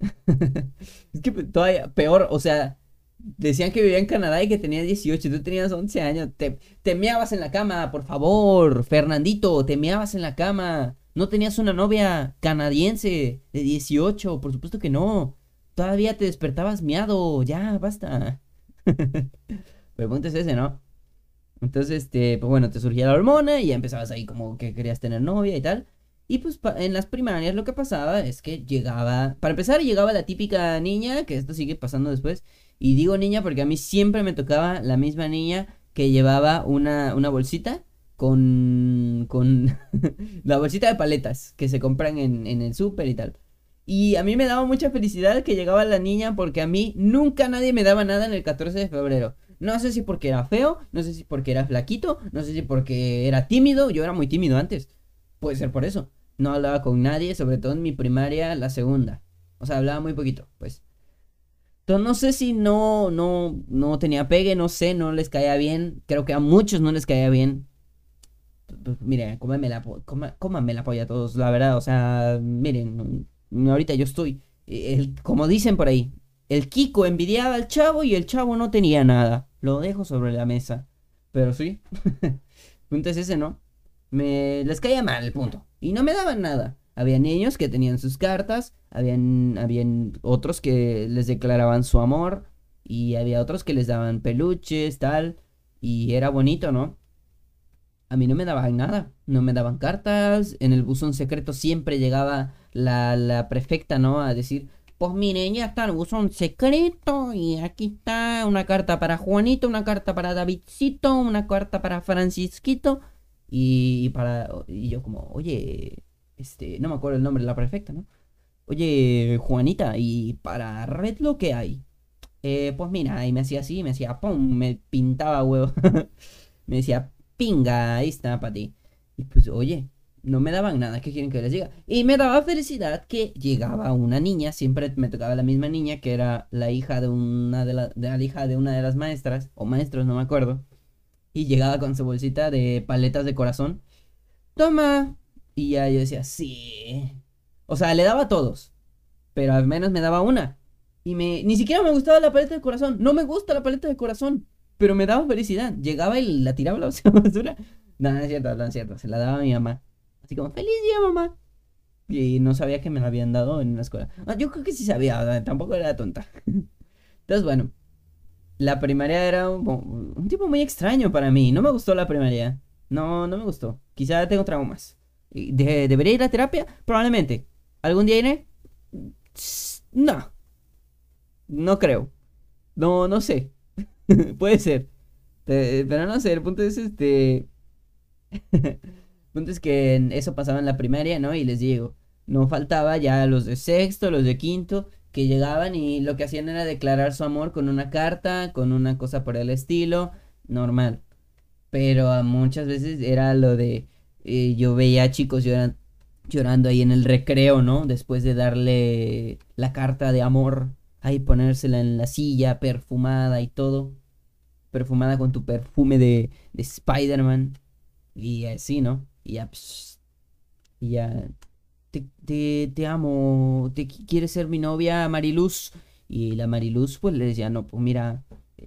es que todavía peor, o sea, decían que vivía en Canadá y que tenía 18, tú tenías 11 años. Te, te meabas en la cama, por favor, Fernandito, te meabas en la cama. ¿No tenías una novia canadiense de 18? Por supuesto que no. Todavía te despertabas miado. Ya, basta. Pero es ese, ¿no? Entonces, este, pues bueno, te surgía la hormona y ya empezabas ahí como que querías tener novia y tal. Y pues en las primarias lo que pasaba es que llegaba, para empezar llegaba la típica niña, que esto sigue pasando después, y digo niña porque a mí siempre me tocaba la misma niña que llevaba una, una bolsita con, con la bolsita de paletas que se compran en, en el súper y tal. Y a mí me daba mucha felicidad que llegaba la niña porque a mí nunca nadie me daba nada en el 14 de febrero. No sé si porque era feo, no sé si porque era flaquito, no sé si porque era tímido, yo era muy tímido antes. Puede ser por eso no hablaba con nadie, sobre todo en mi primaria, la segunda. O sea, hablaba muy poquito, pues. Entonces no sé si no, no, no tenía pegue, no sé, no les caía bien. Creo que a muchos no les caía bien. Pues, miren, cómame la, cómame la polla a todos, la verdad. O sea, miren, ahorita yo estoy, el, como dicen por ahí, el Kiko envidiaba al chavo y el chavo no tenía nada. Lo dejo sobre la mesa. Pero sí. punto es ese, ¿no? Me les caía mal el punto. Y no me daban nada. Había niños que tenían sus cartas, habían, otros que les declaraban su amor, y había otros que les daban peluches, tal, y era bonito, ¿no? A mí no me daban nada, no me daban cartas, en el buzón secreto siempre llegaba la, la prefecta, ¿no? A decir, pues miren, ya está el buzón secreto y aquí está una carta para Juanito, una carta para Davidcito, una carta para Francisquito y, para. Y yo, como, oye, este, no me acuerdo el nombre de la prefecta, ¿no? Oye, Juanita, ¿y para Red lo que hay? Eh, pues mira, y me hacía así, me hacía pum, me pintaba huevo. me decía, pinga, ahí está para ti. Y pues, oye, no me daban nada, ¿qué quieren que les diga? Y me daba felicidad que llegaba una niña, siempre me tocaba la misma niña, que era la hija de una de la, de la hija de una de las maestras, o maestros, no me acuerdo y llegaba con su bolsita de paletas de corazón. Toma. Y ya yo decía, sí. O sea, le daba a todos. Pero al menos me daba una. Y me. Ni siquiera me gustaba la paleta de corazón. No me gusta la paleta de corazón. Pero me daba felicidad. Llegaba y la tiraba la basura. No, no es cierto, no es cierto. Se la daba a mi mamá. Así como, feliz día, mamá. Y no sabía que me la habían dado en la escuela. Ah, yo creo que sí sabía, tampoco era tonta. Entonces, bueno, la primaria era un, tipo muy extraño para mí. No me gustó la primaria. No, no me gustó. Quizá tengo traumas. ¿Debería ir a terapia? Probablemente. ¿Algún día iré? No. No creo. No, no sé. Puede ser. Pero no sé, el punto es este. el punto es que eso pasaba en la primaria, ¿no? Y les digo, no faltaba ya los de sexto, los de quinto que llegaban y lo que hacían era declarar su amor con una carta, con una cosa por el estilo, normal. Pero muchas veces era lo de, eh, yo veía a chicos llorando ahí en el recreo, ¿no? Después de darle la carta de amor, ahí ponérsela en la silla, perfumada y todo. Perfumada con tu perfume de, de Spider-Man. Y así, ¿no? Y ya, y ya te, te, amo, te quieres ser mi novia Mariluz. Y la Mariluz pues le decía, no, pues mira,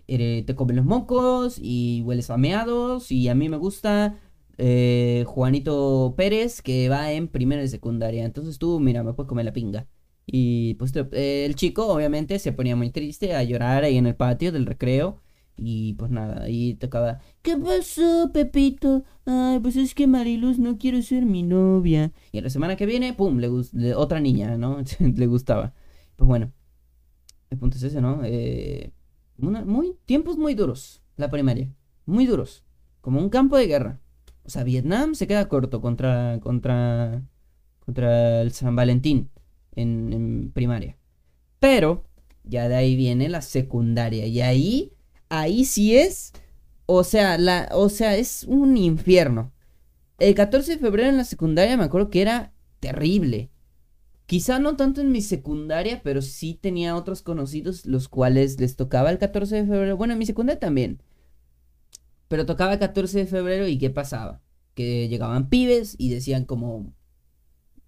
te comen los mocos y hueles a meados y a mí me gusta eh, Juanito Pérez que va en primero de secundaria. Entonces tú, mira, me puedes comer la pinga. Y pues el chico obviamente se ponía muy triste a llorar ahí en el patio del recreo. Y pues nada, ahí tocaba. ¿Qué pasó, Pepito? Ay, pues es que Mariluz no quiere ser mi novia. Y la semana que viene, pum, le, gusta otra niña, ¿no? le gustaba. Pues bueno, el punto es ese, ¿no? Eh, muy, tiempos muy duros, la primaria. Muy duros. Como un campo de guerra. O sea, Vietnam se queda corto contra, contra, contra el San Valentín en, en primaria. Pero ya de ahí viene la secundaria. Y ahí ahí sí es, o sea, la, o sea, es un infierno. El 14 de febrero en la secundaria me acuerdo que era terrible. Quizá no tanto en mi secundaria, pero sí tenía otros conocidos los cuales les tocaba el 14 de febrero. Bueno, en mi secundaria también. Pero tocaba el 14 de febrero y ¿qué pasaba? Que llegaban pibes y decían como...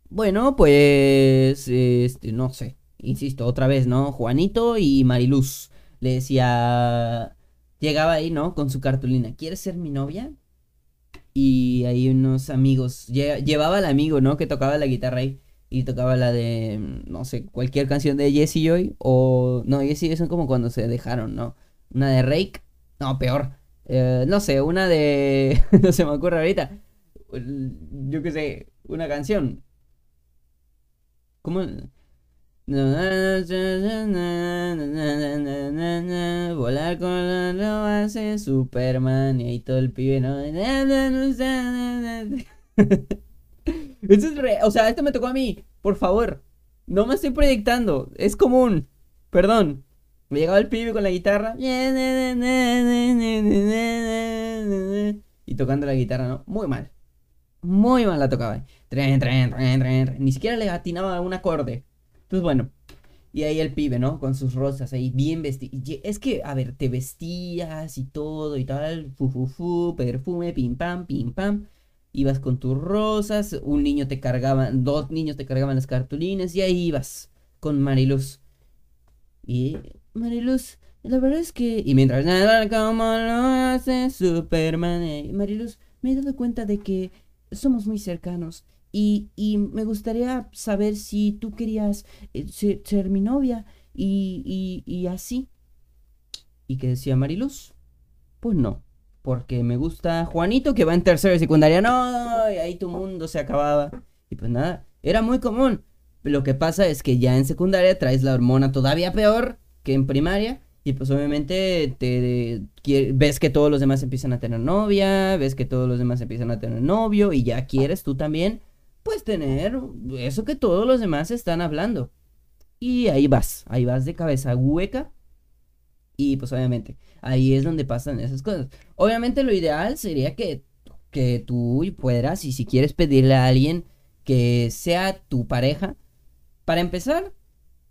Bueno, pues... Este, no sé. Insisto, otra vez, ¿no? Juanito y Mariluz le decía, llegaba ahí, ¿no? Con su cartulina, ¿quieres ser mi novia? y hay unos amigos, llevaba al amigo, ¿no? Que tocaba la guitarra ahí y tocaba la de, mm, no sé, cualquier canción de Jesse Joy o, no, Jesse Joy son como cuando se dejaron, ¿no? Una de Rake, no, peor, eh, no sé, una de, no se me ocurre ahorita, yo qué sé, una canción. ¿Cómo? Volar con lo hace Superman y ahí todo el pibe, ¿no? Esto es re... O sea, esto me tocó a mí. Por favor. No me estoy proyectando. Es común. Perdón. Me llegaba el pibe con la guitarra. Y tocando la guitarra, ¿no? Muy mal. Muy mal la tocaba. Ni siquiera le atinaba un acorde. Entonces, bueno. Y ahí el pibe, ¿no? Con sus rosas ahí bien vestido. Es que, a ver, te vestías y todo y tal. Fu, fu, fu, perfume, pim, pam, pim, pam. Ibas con tus rosas. Un niño te cargaba, dos niños te cargaban las cartulinas. Y ahí ibas con Mariluz. Y Mariluz, la verdad es que. Y mientras nada como lo hace Superman. Eh, Mariluz, me he dado cuenta de que somos muy cercanos. Y, me gustaría saber si tú querías eh, ser, mi novia y, y, así. ¿Y qué decía Mariluz? Pues no, porque me gusta Juanito que va en tercero y secundaria. No, y ahí tu mundo se acababa. Y pues nada, era muy común. Lo que pasa es que ya en secundaria traes la hormona todavía peor que en primaria. Y pues obviamente te, ves que todos los demás empiezan a tener novia, ves que todos los demás empiezan a tener novio y ya quieres tú también pues tener eso que todos los demás están hablando. Y ahí vas, ahí vas de cabeza hueca. Y pues obviamente, ahí es donde pasan esas cosas. Obviamente lo ideal sería que, que tú puedas, y si quieres pedirle a alguien que sea tu pareja, para empezar,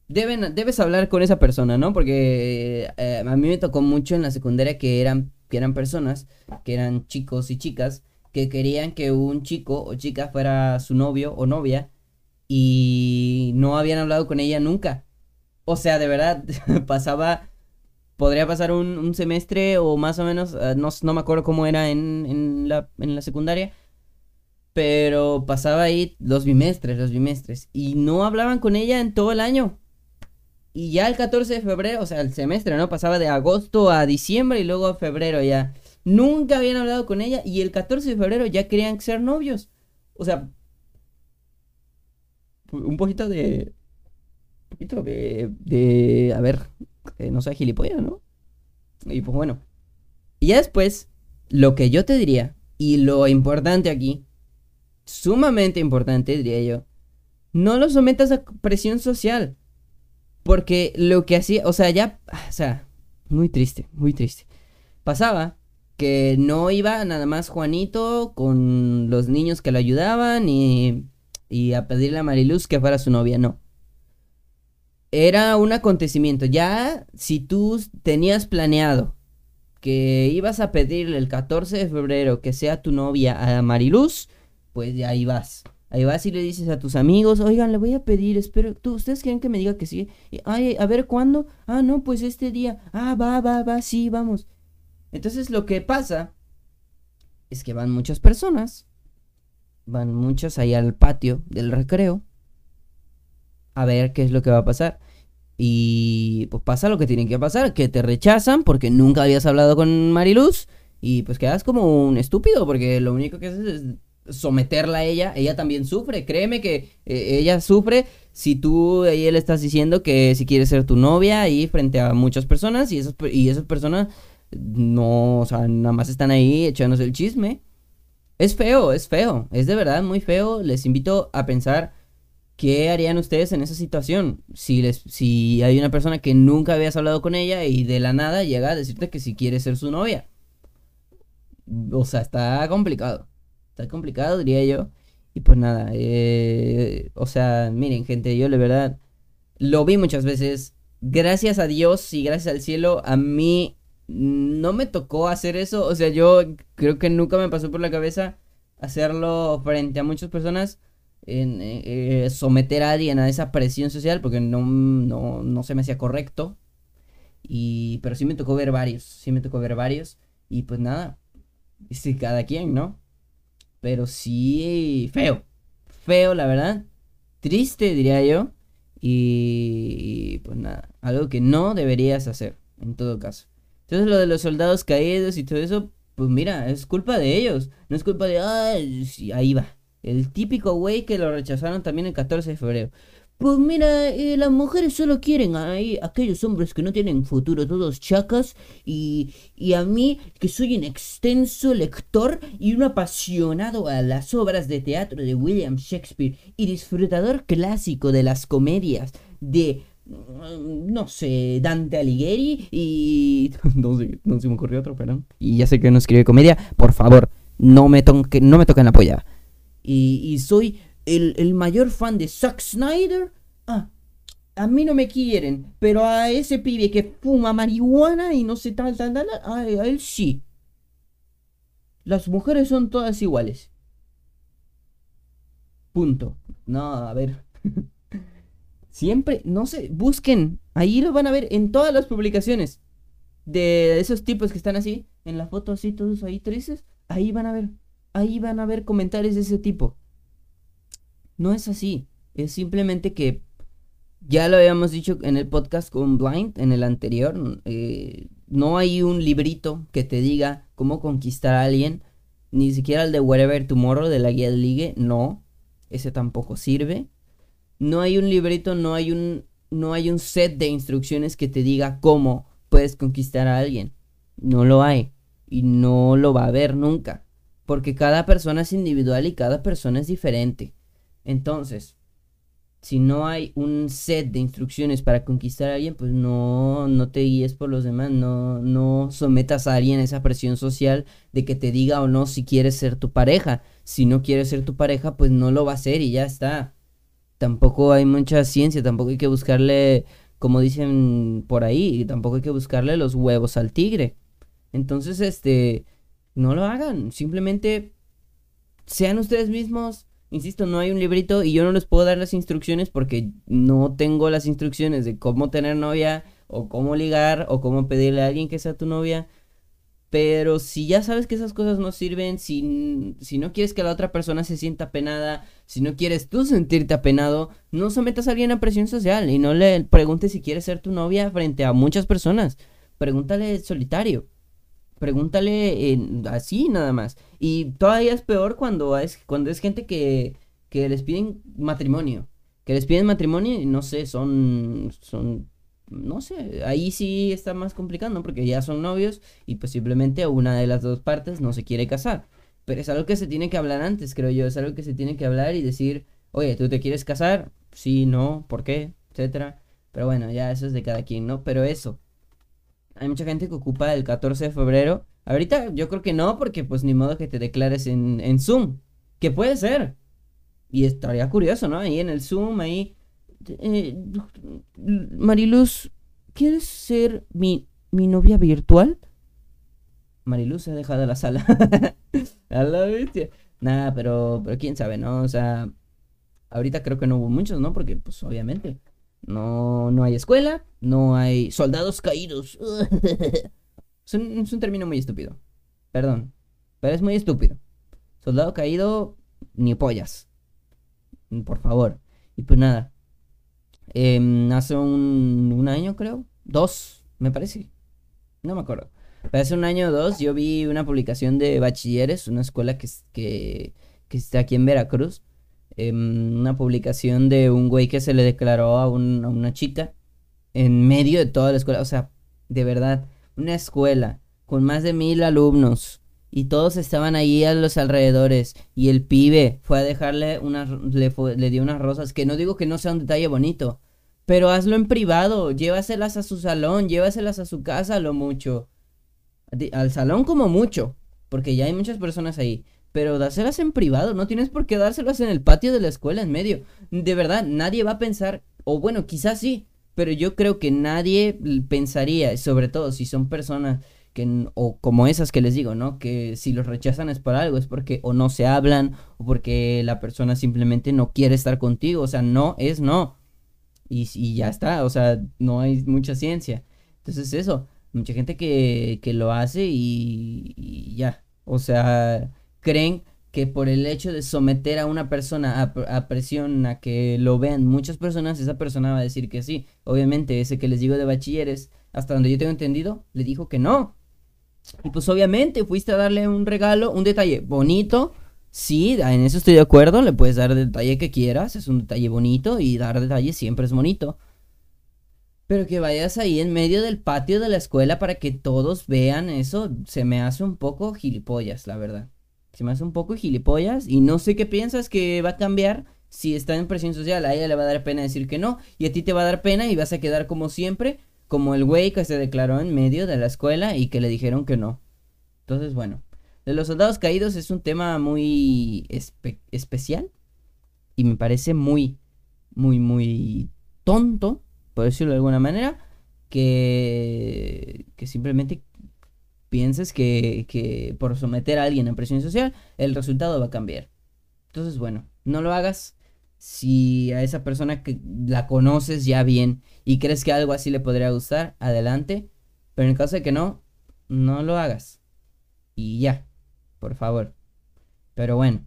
deben, debes hablar con esa persona, ¿no? Porque eh, a mí me tocó mucho en la secundaria que eran, que eran personas, que eran chicos y chicas, que querían que un chico o chica fuera su novio o novia y no habían hablado con ella nunca. O sea, de verdad, pasaba, podría pasar un, semestre o más o menos, eh, no, me acuerdo cómo era en, la, en la secundaria, pero pasaba ahí los bimestres, los bimestres, y no hablaban con ella en todo el año. Y ya el 14 de febrero, o sea, el semestre, ¿no? Pasaba de agosto a diciembre y luego a febrero ya. Nunca habían hablado con ella y el 14 de febrero ya querían ser novios. O sea, un poquito de... Un poquito de... de a ver, no sé, gilipollas, ¿no? Y pues bueno. Y ya después, lo que yo te diría, y lo importante aquí, sumamente importante diría yo, no lo sometas a presión social. Porque lo que hacía, o sea, ya, o sea, muy triste, muy triste. Pasaba que no iba nada más Juanito con los niños que lo ayudaban y, y a pedirle a Mariluz que fuera su novia, no. Era un acontecimiento. Ya si tú tenías planeado que ibas a pedirle el 14 de febrero que sea tu novia a Mariluz, pues ya ahí vas. Ahí vas y le dices a tus amigos, oigan, le voy a pedir, espero, ¿tú, ¿ustedes quieren que me diga que sí? Ay, a ver, ¿cuándo? Ah, no, pues este día. Ah, va, va, va, sí, vamos. Entonces lo que pasa es que van muchas personas, van muchas ahí al patio del recreo a ver qué es lo que va a pasar. Y pues pasa lo que tiene que pasar, que te rechazan porque nunca habías hablado con Mariluz y pues quedas como un estúpido porque lo único que haces es someterla a ella, ella también sufre, créeme que eh, ella sufre si tú ahí le estás diciendo que si quieres ser tu novia ahí frente a muchas personas y esas, y esas personas no, o sea, nada más están ahí echándose el chisme. Es feo, es feo, es de verdad muy feo. Les invito a pensar qué harían ustedes en esa situación. Si, les, si hay una persona que nunca habías hablado con ella y de la nada llega a decirte que si quiere ser su novia. O sea, está complicado. Está complicado, diría yo. Y pues nada, eh, o sea, miren gente, yo de verdad lo vi muchas veces. Gracias a Dios y gracias al cielo, a mí no me tocó hacer eso. O sea, yo creo que nunca me pasó por la cabeza hacerlo frente a muchas personas. En, eh, someter a alguien a esa presión social porque no, no, se me hacía correcto. Y, pero sí me tocó ver varios, sí me tocó ver varios. Y pues nada, sí, cada quien, ¿no? pero sí feo. Feo, la verdad. Triste, diría yo. Y, pues nada, algo que no deberías hacer, en todo caso. Entonces lo de los soldados caídos y todo eso, pues mira, es culpa de ellos. No es culpa de, ay, ahí va. El típico güey que lo rechazaron también el 14 de febrero. Pues mira, eh, las mujeres solo quieren a, aquellos hombres que no tienen futuro, todos chacas, y, y a mí, que soy un extenso lector y un apasionado a las obras de teatro de William Shakespeare y disfrutador clásico de las comedias de no sé, Dante Alighieri y... No sé, no se me ocurrió otro, perdón. Y ya sé que no escribe comedia, por favor, no me, no me toquen la polla. Y, y soy el, mayor fan de Zack Snyder. Ah, a mí no me quieren, pero a ese pibe que fuma marihuana y no sé tal, tal, tal, a, él sí. Las mujeres son todas iguales. Punto. No, a ver. Siempre, no sé, busquen. Ahí lo van a ver en todas las publicaciones. De esos tipos que están así, en la foto así, todos ahí tristes. Ahí van a ver. Ahí van a ver comentarios de ese tipo. No es así. Es simplemente que ya lo habíamos dicho en el podcast con Blind, en el anterior. Eh, no hay un librito que te diga cómo conquistar a alguien. Ni siquiera el de Wherever Tomorrow de la guía de ligue. No. Ese tampoco sirve. No hay un librito, no hay un, no hay un set de instrucciones que te diga cómo puedes conquistar a alguien. No lo hay. Y no lo va a haber nunca. Porque cada persona es individual y cada persona es diferente. Entonces, si no hay un set de instrucciones para conquistar a alguien, pues no, no te guíes por los demás, no, no sometas a alguien a esa presión social de que te diga o no si quieres ser tu pareja. Si no quieres ser tu pareja, pues no lo va a ser y ya está. Tampoco hay mucha ciencia, tampoco hay que buscarle, como dicen por ahí, tampoco hay que buscarle los huevos al tigre. Entonces, este, no lo hagan, simplemente sean ustedes mismos, Insisto, no hay un librito y yo no les puedo dar las instrucciones porque no tengo las instrucciones de cómo tener novia o cómo ligar o cómo pedirle a alguien que sea tu novia. Pero si ya sabes que esas cosas no sirven, si, si no quieres que la otra persona se sienta apenada, si no quieres tú sentirte apenado, no sometas a alguien a presión social y no le preguntes si quiere ser tu novia frente a muchas personas. Pregúntale solitario. Pregúntale así nada más. Y todavía es peor cuando es, cuando es gente que, que les piden matrimonio. Que les piden matrimonio y no sé, son, son, no sé, ahí sí está más complicado, ¿no? Porque ya son novios y posiblemente una de las dos partes no se quiere casar. Pero es algo que se tiene que hablar antes, creo yo. Es algo que se tiene que hablar y decir, oye, ¿tú te quieres casar? Sí, no, ¿por qué? Etcétera. Pero bueno, ya eso es de cada quien, ¿no? Pero eso, hay mucha gente que ocupa el 14 de febrero. Ahorita yo creo que no, porque pues ni modo que te declares en, en Zoom. Que puede ser. Y estaría curioso, ¿no? Ahí en el Zoom, ahí. Eh, Mariluz, ¿quieres ser mi, mi novia virtual? Mariluz se ha dejado la sala. A la bestia. Nada, pero, pero quién sabe, ¿no? O sea, ahorita creo que no hubo muchos, ¿no? Porque, pues, obviamente, no, no hay escuela, no hay soldados caídos. es, un, término muy estúpido. Perdón, pero es muy estúpido. Soldado caído, ni pollas. Por favor. Y pues nada. Em, hace un, un año, creo. Dos, me parece. No me acuerdo. Pero hace un año o dos yo vi una publicación de bachilleres, una escuela que, que, que está aquí en Veracruz Em, una publicación de un güey que se le declaró a, una chica en medio de toda la escuela. O sea, de verdad, una escuela con más de mil alumnos y todos estaban ahí a los alrededores y el pibe fue a dejarle unas le, dio unas rosas que no digo que no sea un detalle bonito pero hazlo en privado llévaselas a su salón llévaselas a su casa lo mucho al salón como mucho porque ya hay muchas personas ahí pero dárselas en privado, no tienes por qué dárselas en el patio de la escuela en medio. De verdad, nadie va a pensar, o bueno, quizás sí, pero yo creo que nadie pensaría, sobre todo si son personas o como esas que les digo, ¿no? Que si los rechazan es por algo, es porque o no se hablan, o porque la persona simplemente no quiere estar contigo, o sea, no es no. Y, ya está, o sea, no hay mucha ciencia. Entonces eso, mucha gente que, que lo hace y ya, o sea creen que por el hecho de someter a una persona a, presión a que lo vean muchas personas, esa persona va a decir que sí. Obviamente, ese que les digo de bachilleres, hasta donde yo tengo entendido, le dijo que no. Y pues obviamente fuiste a darle un regalo, un detalle bonito. Sí, en eso estoy de acuerdo, le puedes dar el detalle que quieras, es un detalle bonito y dar detalles siempre es bonito. Pero que vayas ahí en medio del patio de la escuela para que todos vean eso, se me hace un poco gilipollas, la verdad. Se me hace un poco gilipollas y no sé qué piensas que va a cambiar si está en presión social. A ella le va a dar pena decir que no y a ti te va a dar pena y vas a quedar como siempre, como el güey que se declaró en medio de la escuela y que le dijeron que no. Entonces, bueno, de los soldados caídos es un tema muy especial y me parece muy, muy, muy tonto, por decirlo de alguna manera, que, que simplemente pienses que, por someter a alguien a presión social, el resultado va a cambiar. Entonces, bueno, no lo hagas si a esa persona que la conoces ya bien y crees que algo así le podría gustar, adelante. Pero en caso de que no, no lo hagas. Y ya, por favor. Pero bueno,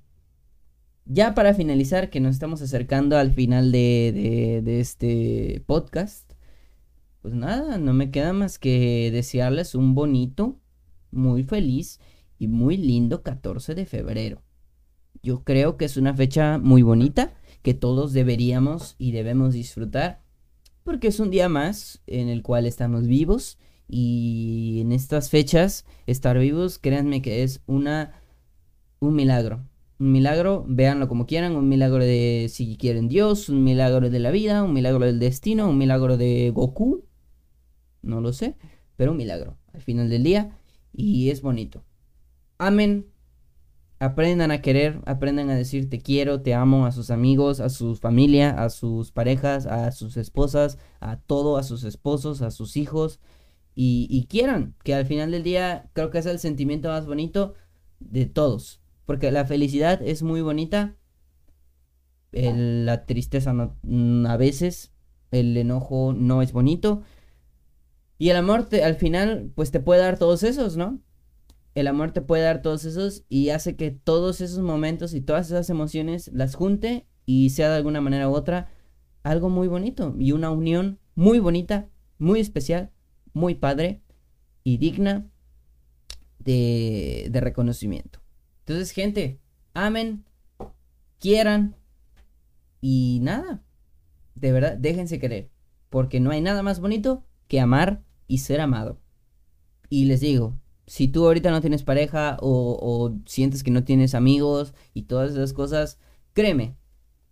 ya para finalizar, que nos estamos acercando al final de, de, de este podcast, pues nada, no me queda más que desearles un bonito muy feliz y muy lindo 14 de febrero. Yo creo que es una fecha muy bonita que todos deberíamos y debemos disfrutar porque es un día más en el cual estamos vivos y en estas fechas estar vivos, créanme que es una un milagro. Un milagro, véanlo como quieran, un milagro de si quieren Dios, un milagro de la vida, un milagro del destino, un milagro de Goku, no lo sé, pero un milagro. Al final del día y es bonito. Amen, aprendan a querer, aprendan a decir te quiero, te amo a sus amigos, a su familia, a sus parejas, a sus esposas, a todo, a sus esposos, a sus hijos. Y, quieran, que al final del día creo que es el sentimiento más bonito de todos. Porque la felicidad es muy bonita, la tristeza no, a veces, el enojo no es bonito, y el amor al final, pues te puede dar todos esos, ¿no? El amor te puede dar todos esos y hace que todos esos momentos y todas esas emociones las junte y sea de alguna manera u otra algo muy bonito y una unión muy bonita, muy especial, muy padre y digna de, reconocimiento. Entonces, gente, amen, quieran y nada, de verdad, déjense querer, porque no hay nada más bonito que amar y ser amado. Y les digo, si tú ahorita no tienes pareja o, sientes que no tienes amigos y todas esas cosas, créeme,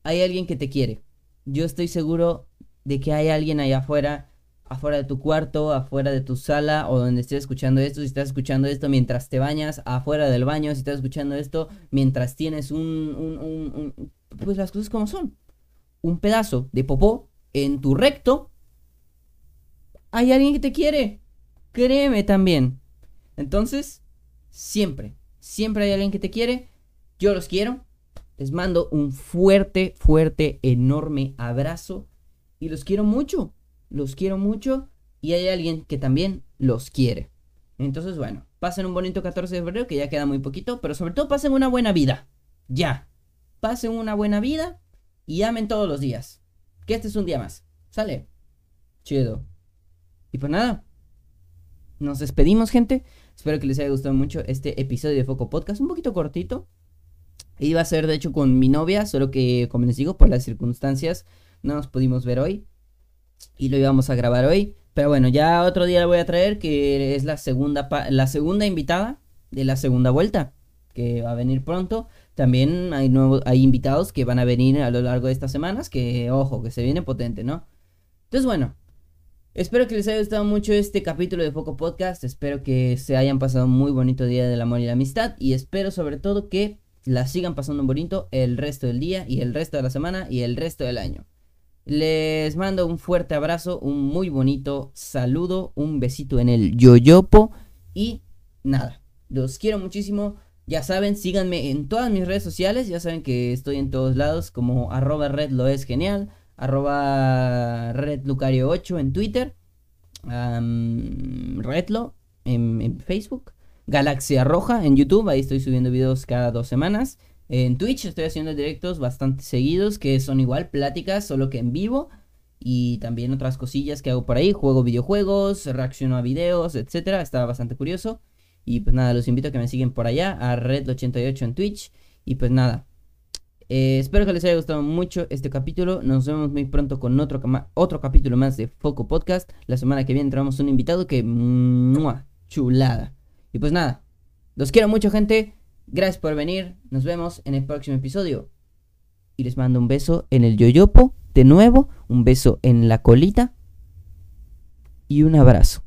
hay alguien que te quiere. Yo estoy seguro de que hay alguien allá afuera, afuera de tu cuarto, afuera de tu sala o donde estés escuchando esto, si estás escuchando esto mientras te bañas, afuera del baño, si estás escuchando esto mientras tienes un, un, un, un pues las cosas como son. Un pedazo de popó en tu recto hay alguien que te quiere. Créeme también. Entonces, siempre, siempre hay alguien que te quiere. Yo los quiero. Les mando un fuerte, fuerte, enorme abrazo. Y los quiero mucho. Los quiero mucho. Y hay alguien que también los quiere. Entonces, bueno, pasen un bonito 14 de febrero, que ya queda muy poquito. Pero sobre todo pasen una buena vida. Ya. Pasen una buena vida. Y amen todos los días. Que este es un día más. ¿Sale? Chido. Y pues nada, nos despedimos, gente. Espero que les haya gustado mucho este episodio de Foco Podcast, un poquito cortito. Iba a ser de hecho con mi novia, solo que como les digo, por las circunstancias no nos pudimos ver hoy. Y lo íbamos a grabar hoy. Pero bueno, ya otro día la voy a traer, que es la segunda, la segunda invitada de la segunda vuelta, que va a venir pronto. También hay, nuevos, hay invitados que van a venir a lo largo de estas semanas, que ojo, que se viene potente, ¿no? Entonces bueno, Espero que les haya gustado mucho este capítulo de Foco Podcast. Espero que se hayan pasado un muy bonito día del amor y la amistad. Y espero sobre todo que la sigan pasando bonito el resto del día y el resto de la semana y el resto del año. Les mando un fuerte abrazo, un muy bonito saludo, un besito en el yoyopo y nada. Los quiero muchísimo. Ya saben, síganme en todas mis redes sociales. Ya saben que estoy en todos lados como arroba red lo es genial arroba redlucario8 en Twitter, Redlo en, Facebook, Galaxia Roja en YouTube, ahí estoy subiendo videos cada dos semanas. En Twitch estoy haciendo directos bastante seguidos, que son igual pláticas, solo que en vivo. Y también otras cosillas que hago por ahí. Juego videojuegos, reacciono a videos, etcétera. Está bastante curioso. Y pues nada, los invito a que me sigan por allá, a Red88 en Twitch. Y pues nada, eh, espero que les haya gustado mucho este capítulo. Nos vemos muy pronto con otro, otro capítulo más de Foco Podcast. La semana que viene traemos un invitado que... chulada. Y pues nada, los quiero mucho gente. Gracias por venir. Nos vemos en el próximo episodio. Y les mando un beso en el yoyopo. De nuevo, un beso en la colita. Y un abrazo.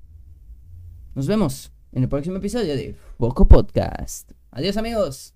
Nos vemos en el próximo episodio de Foco Podcast. Adiós amigos.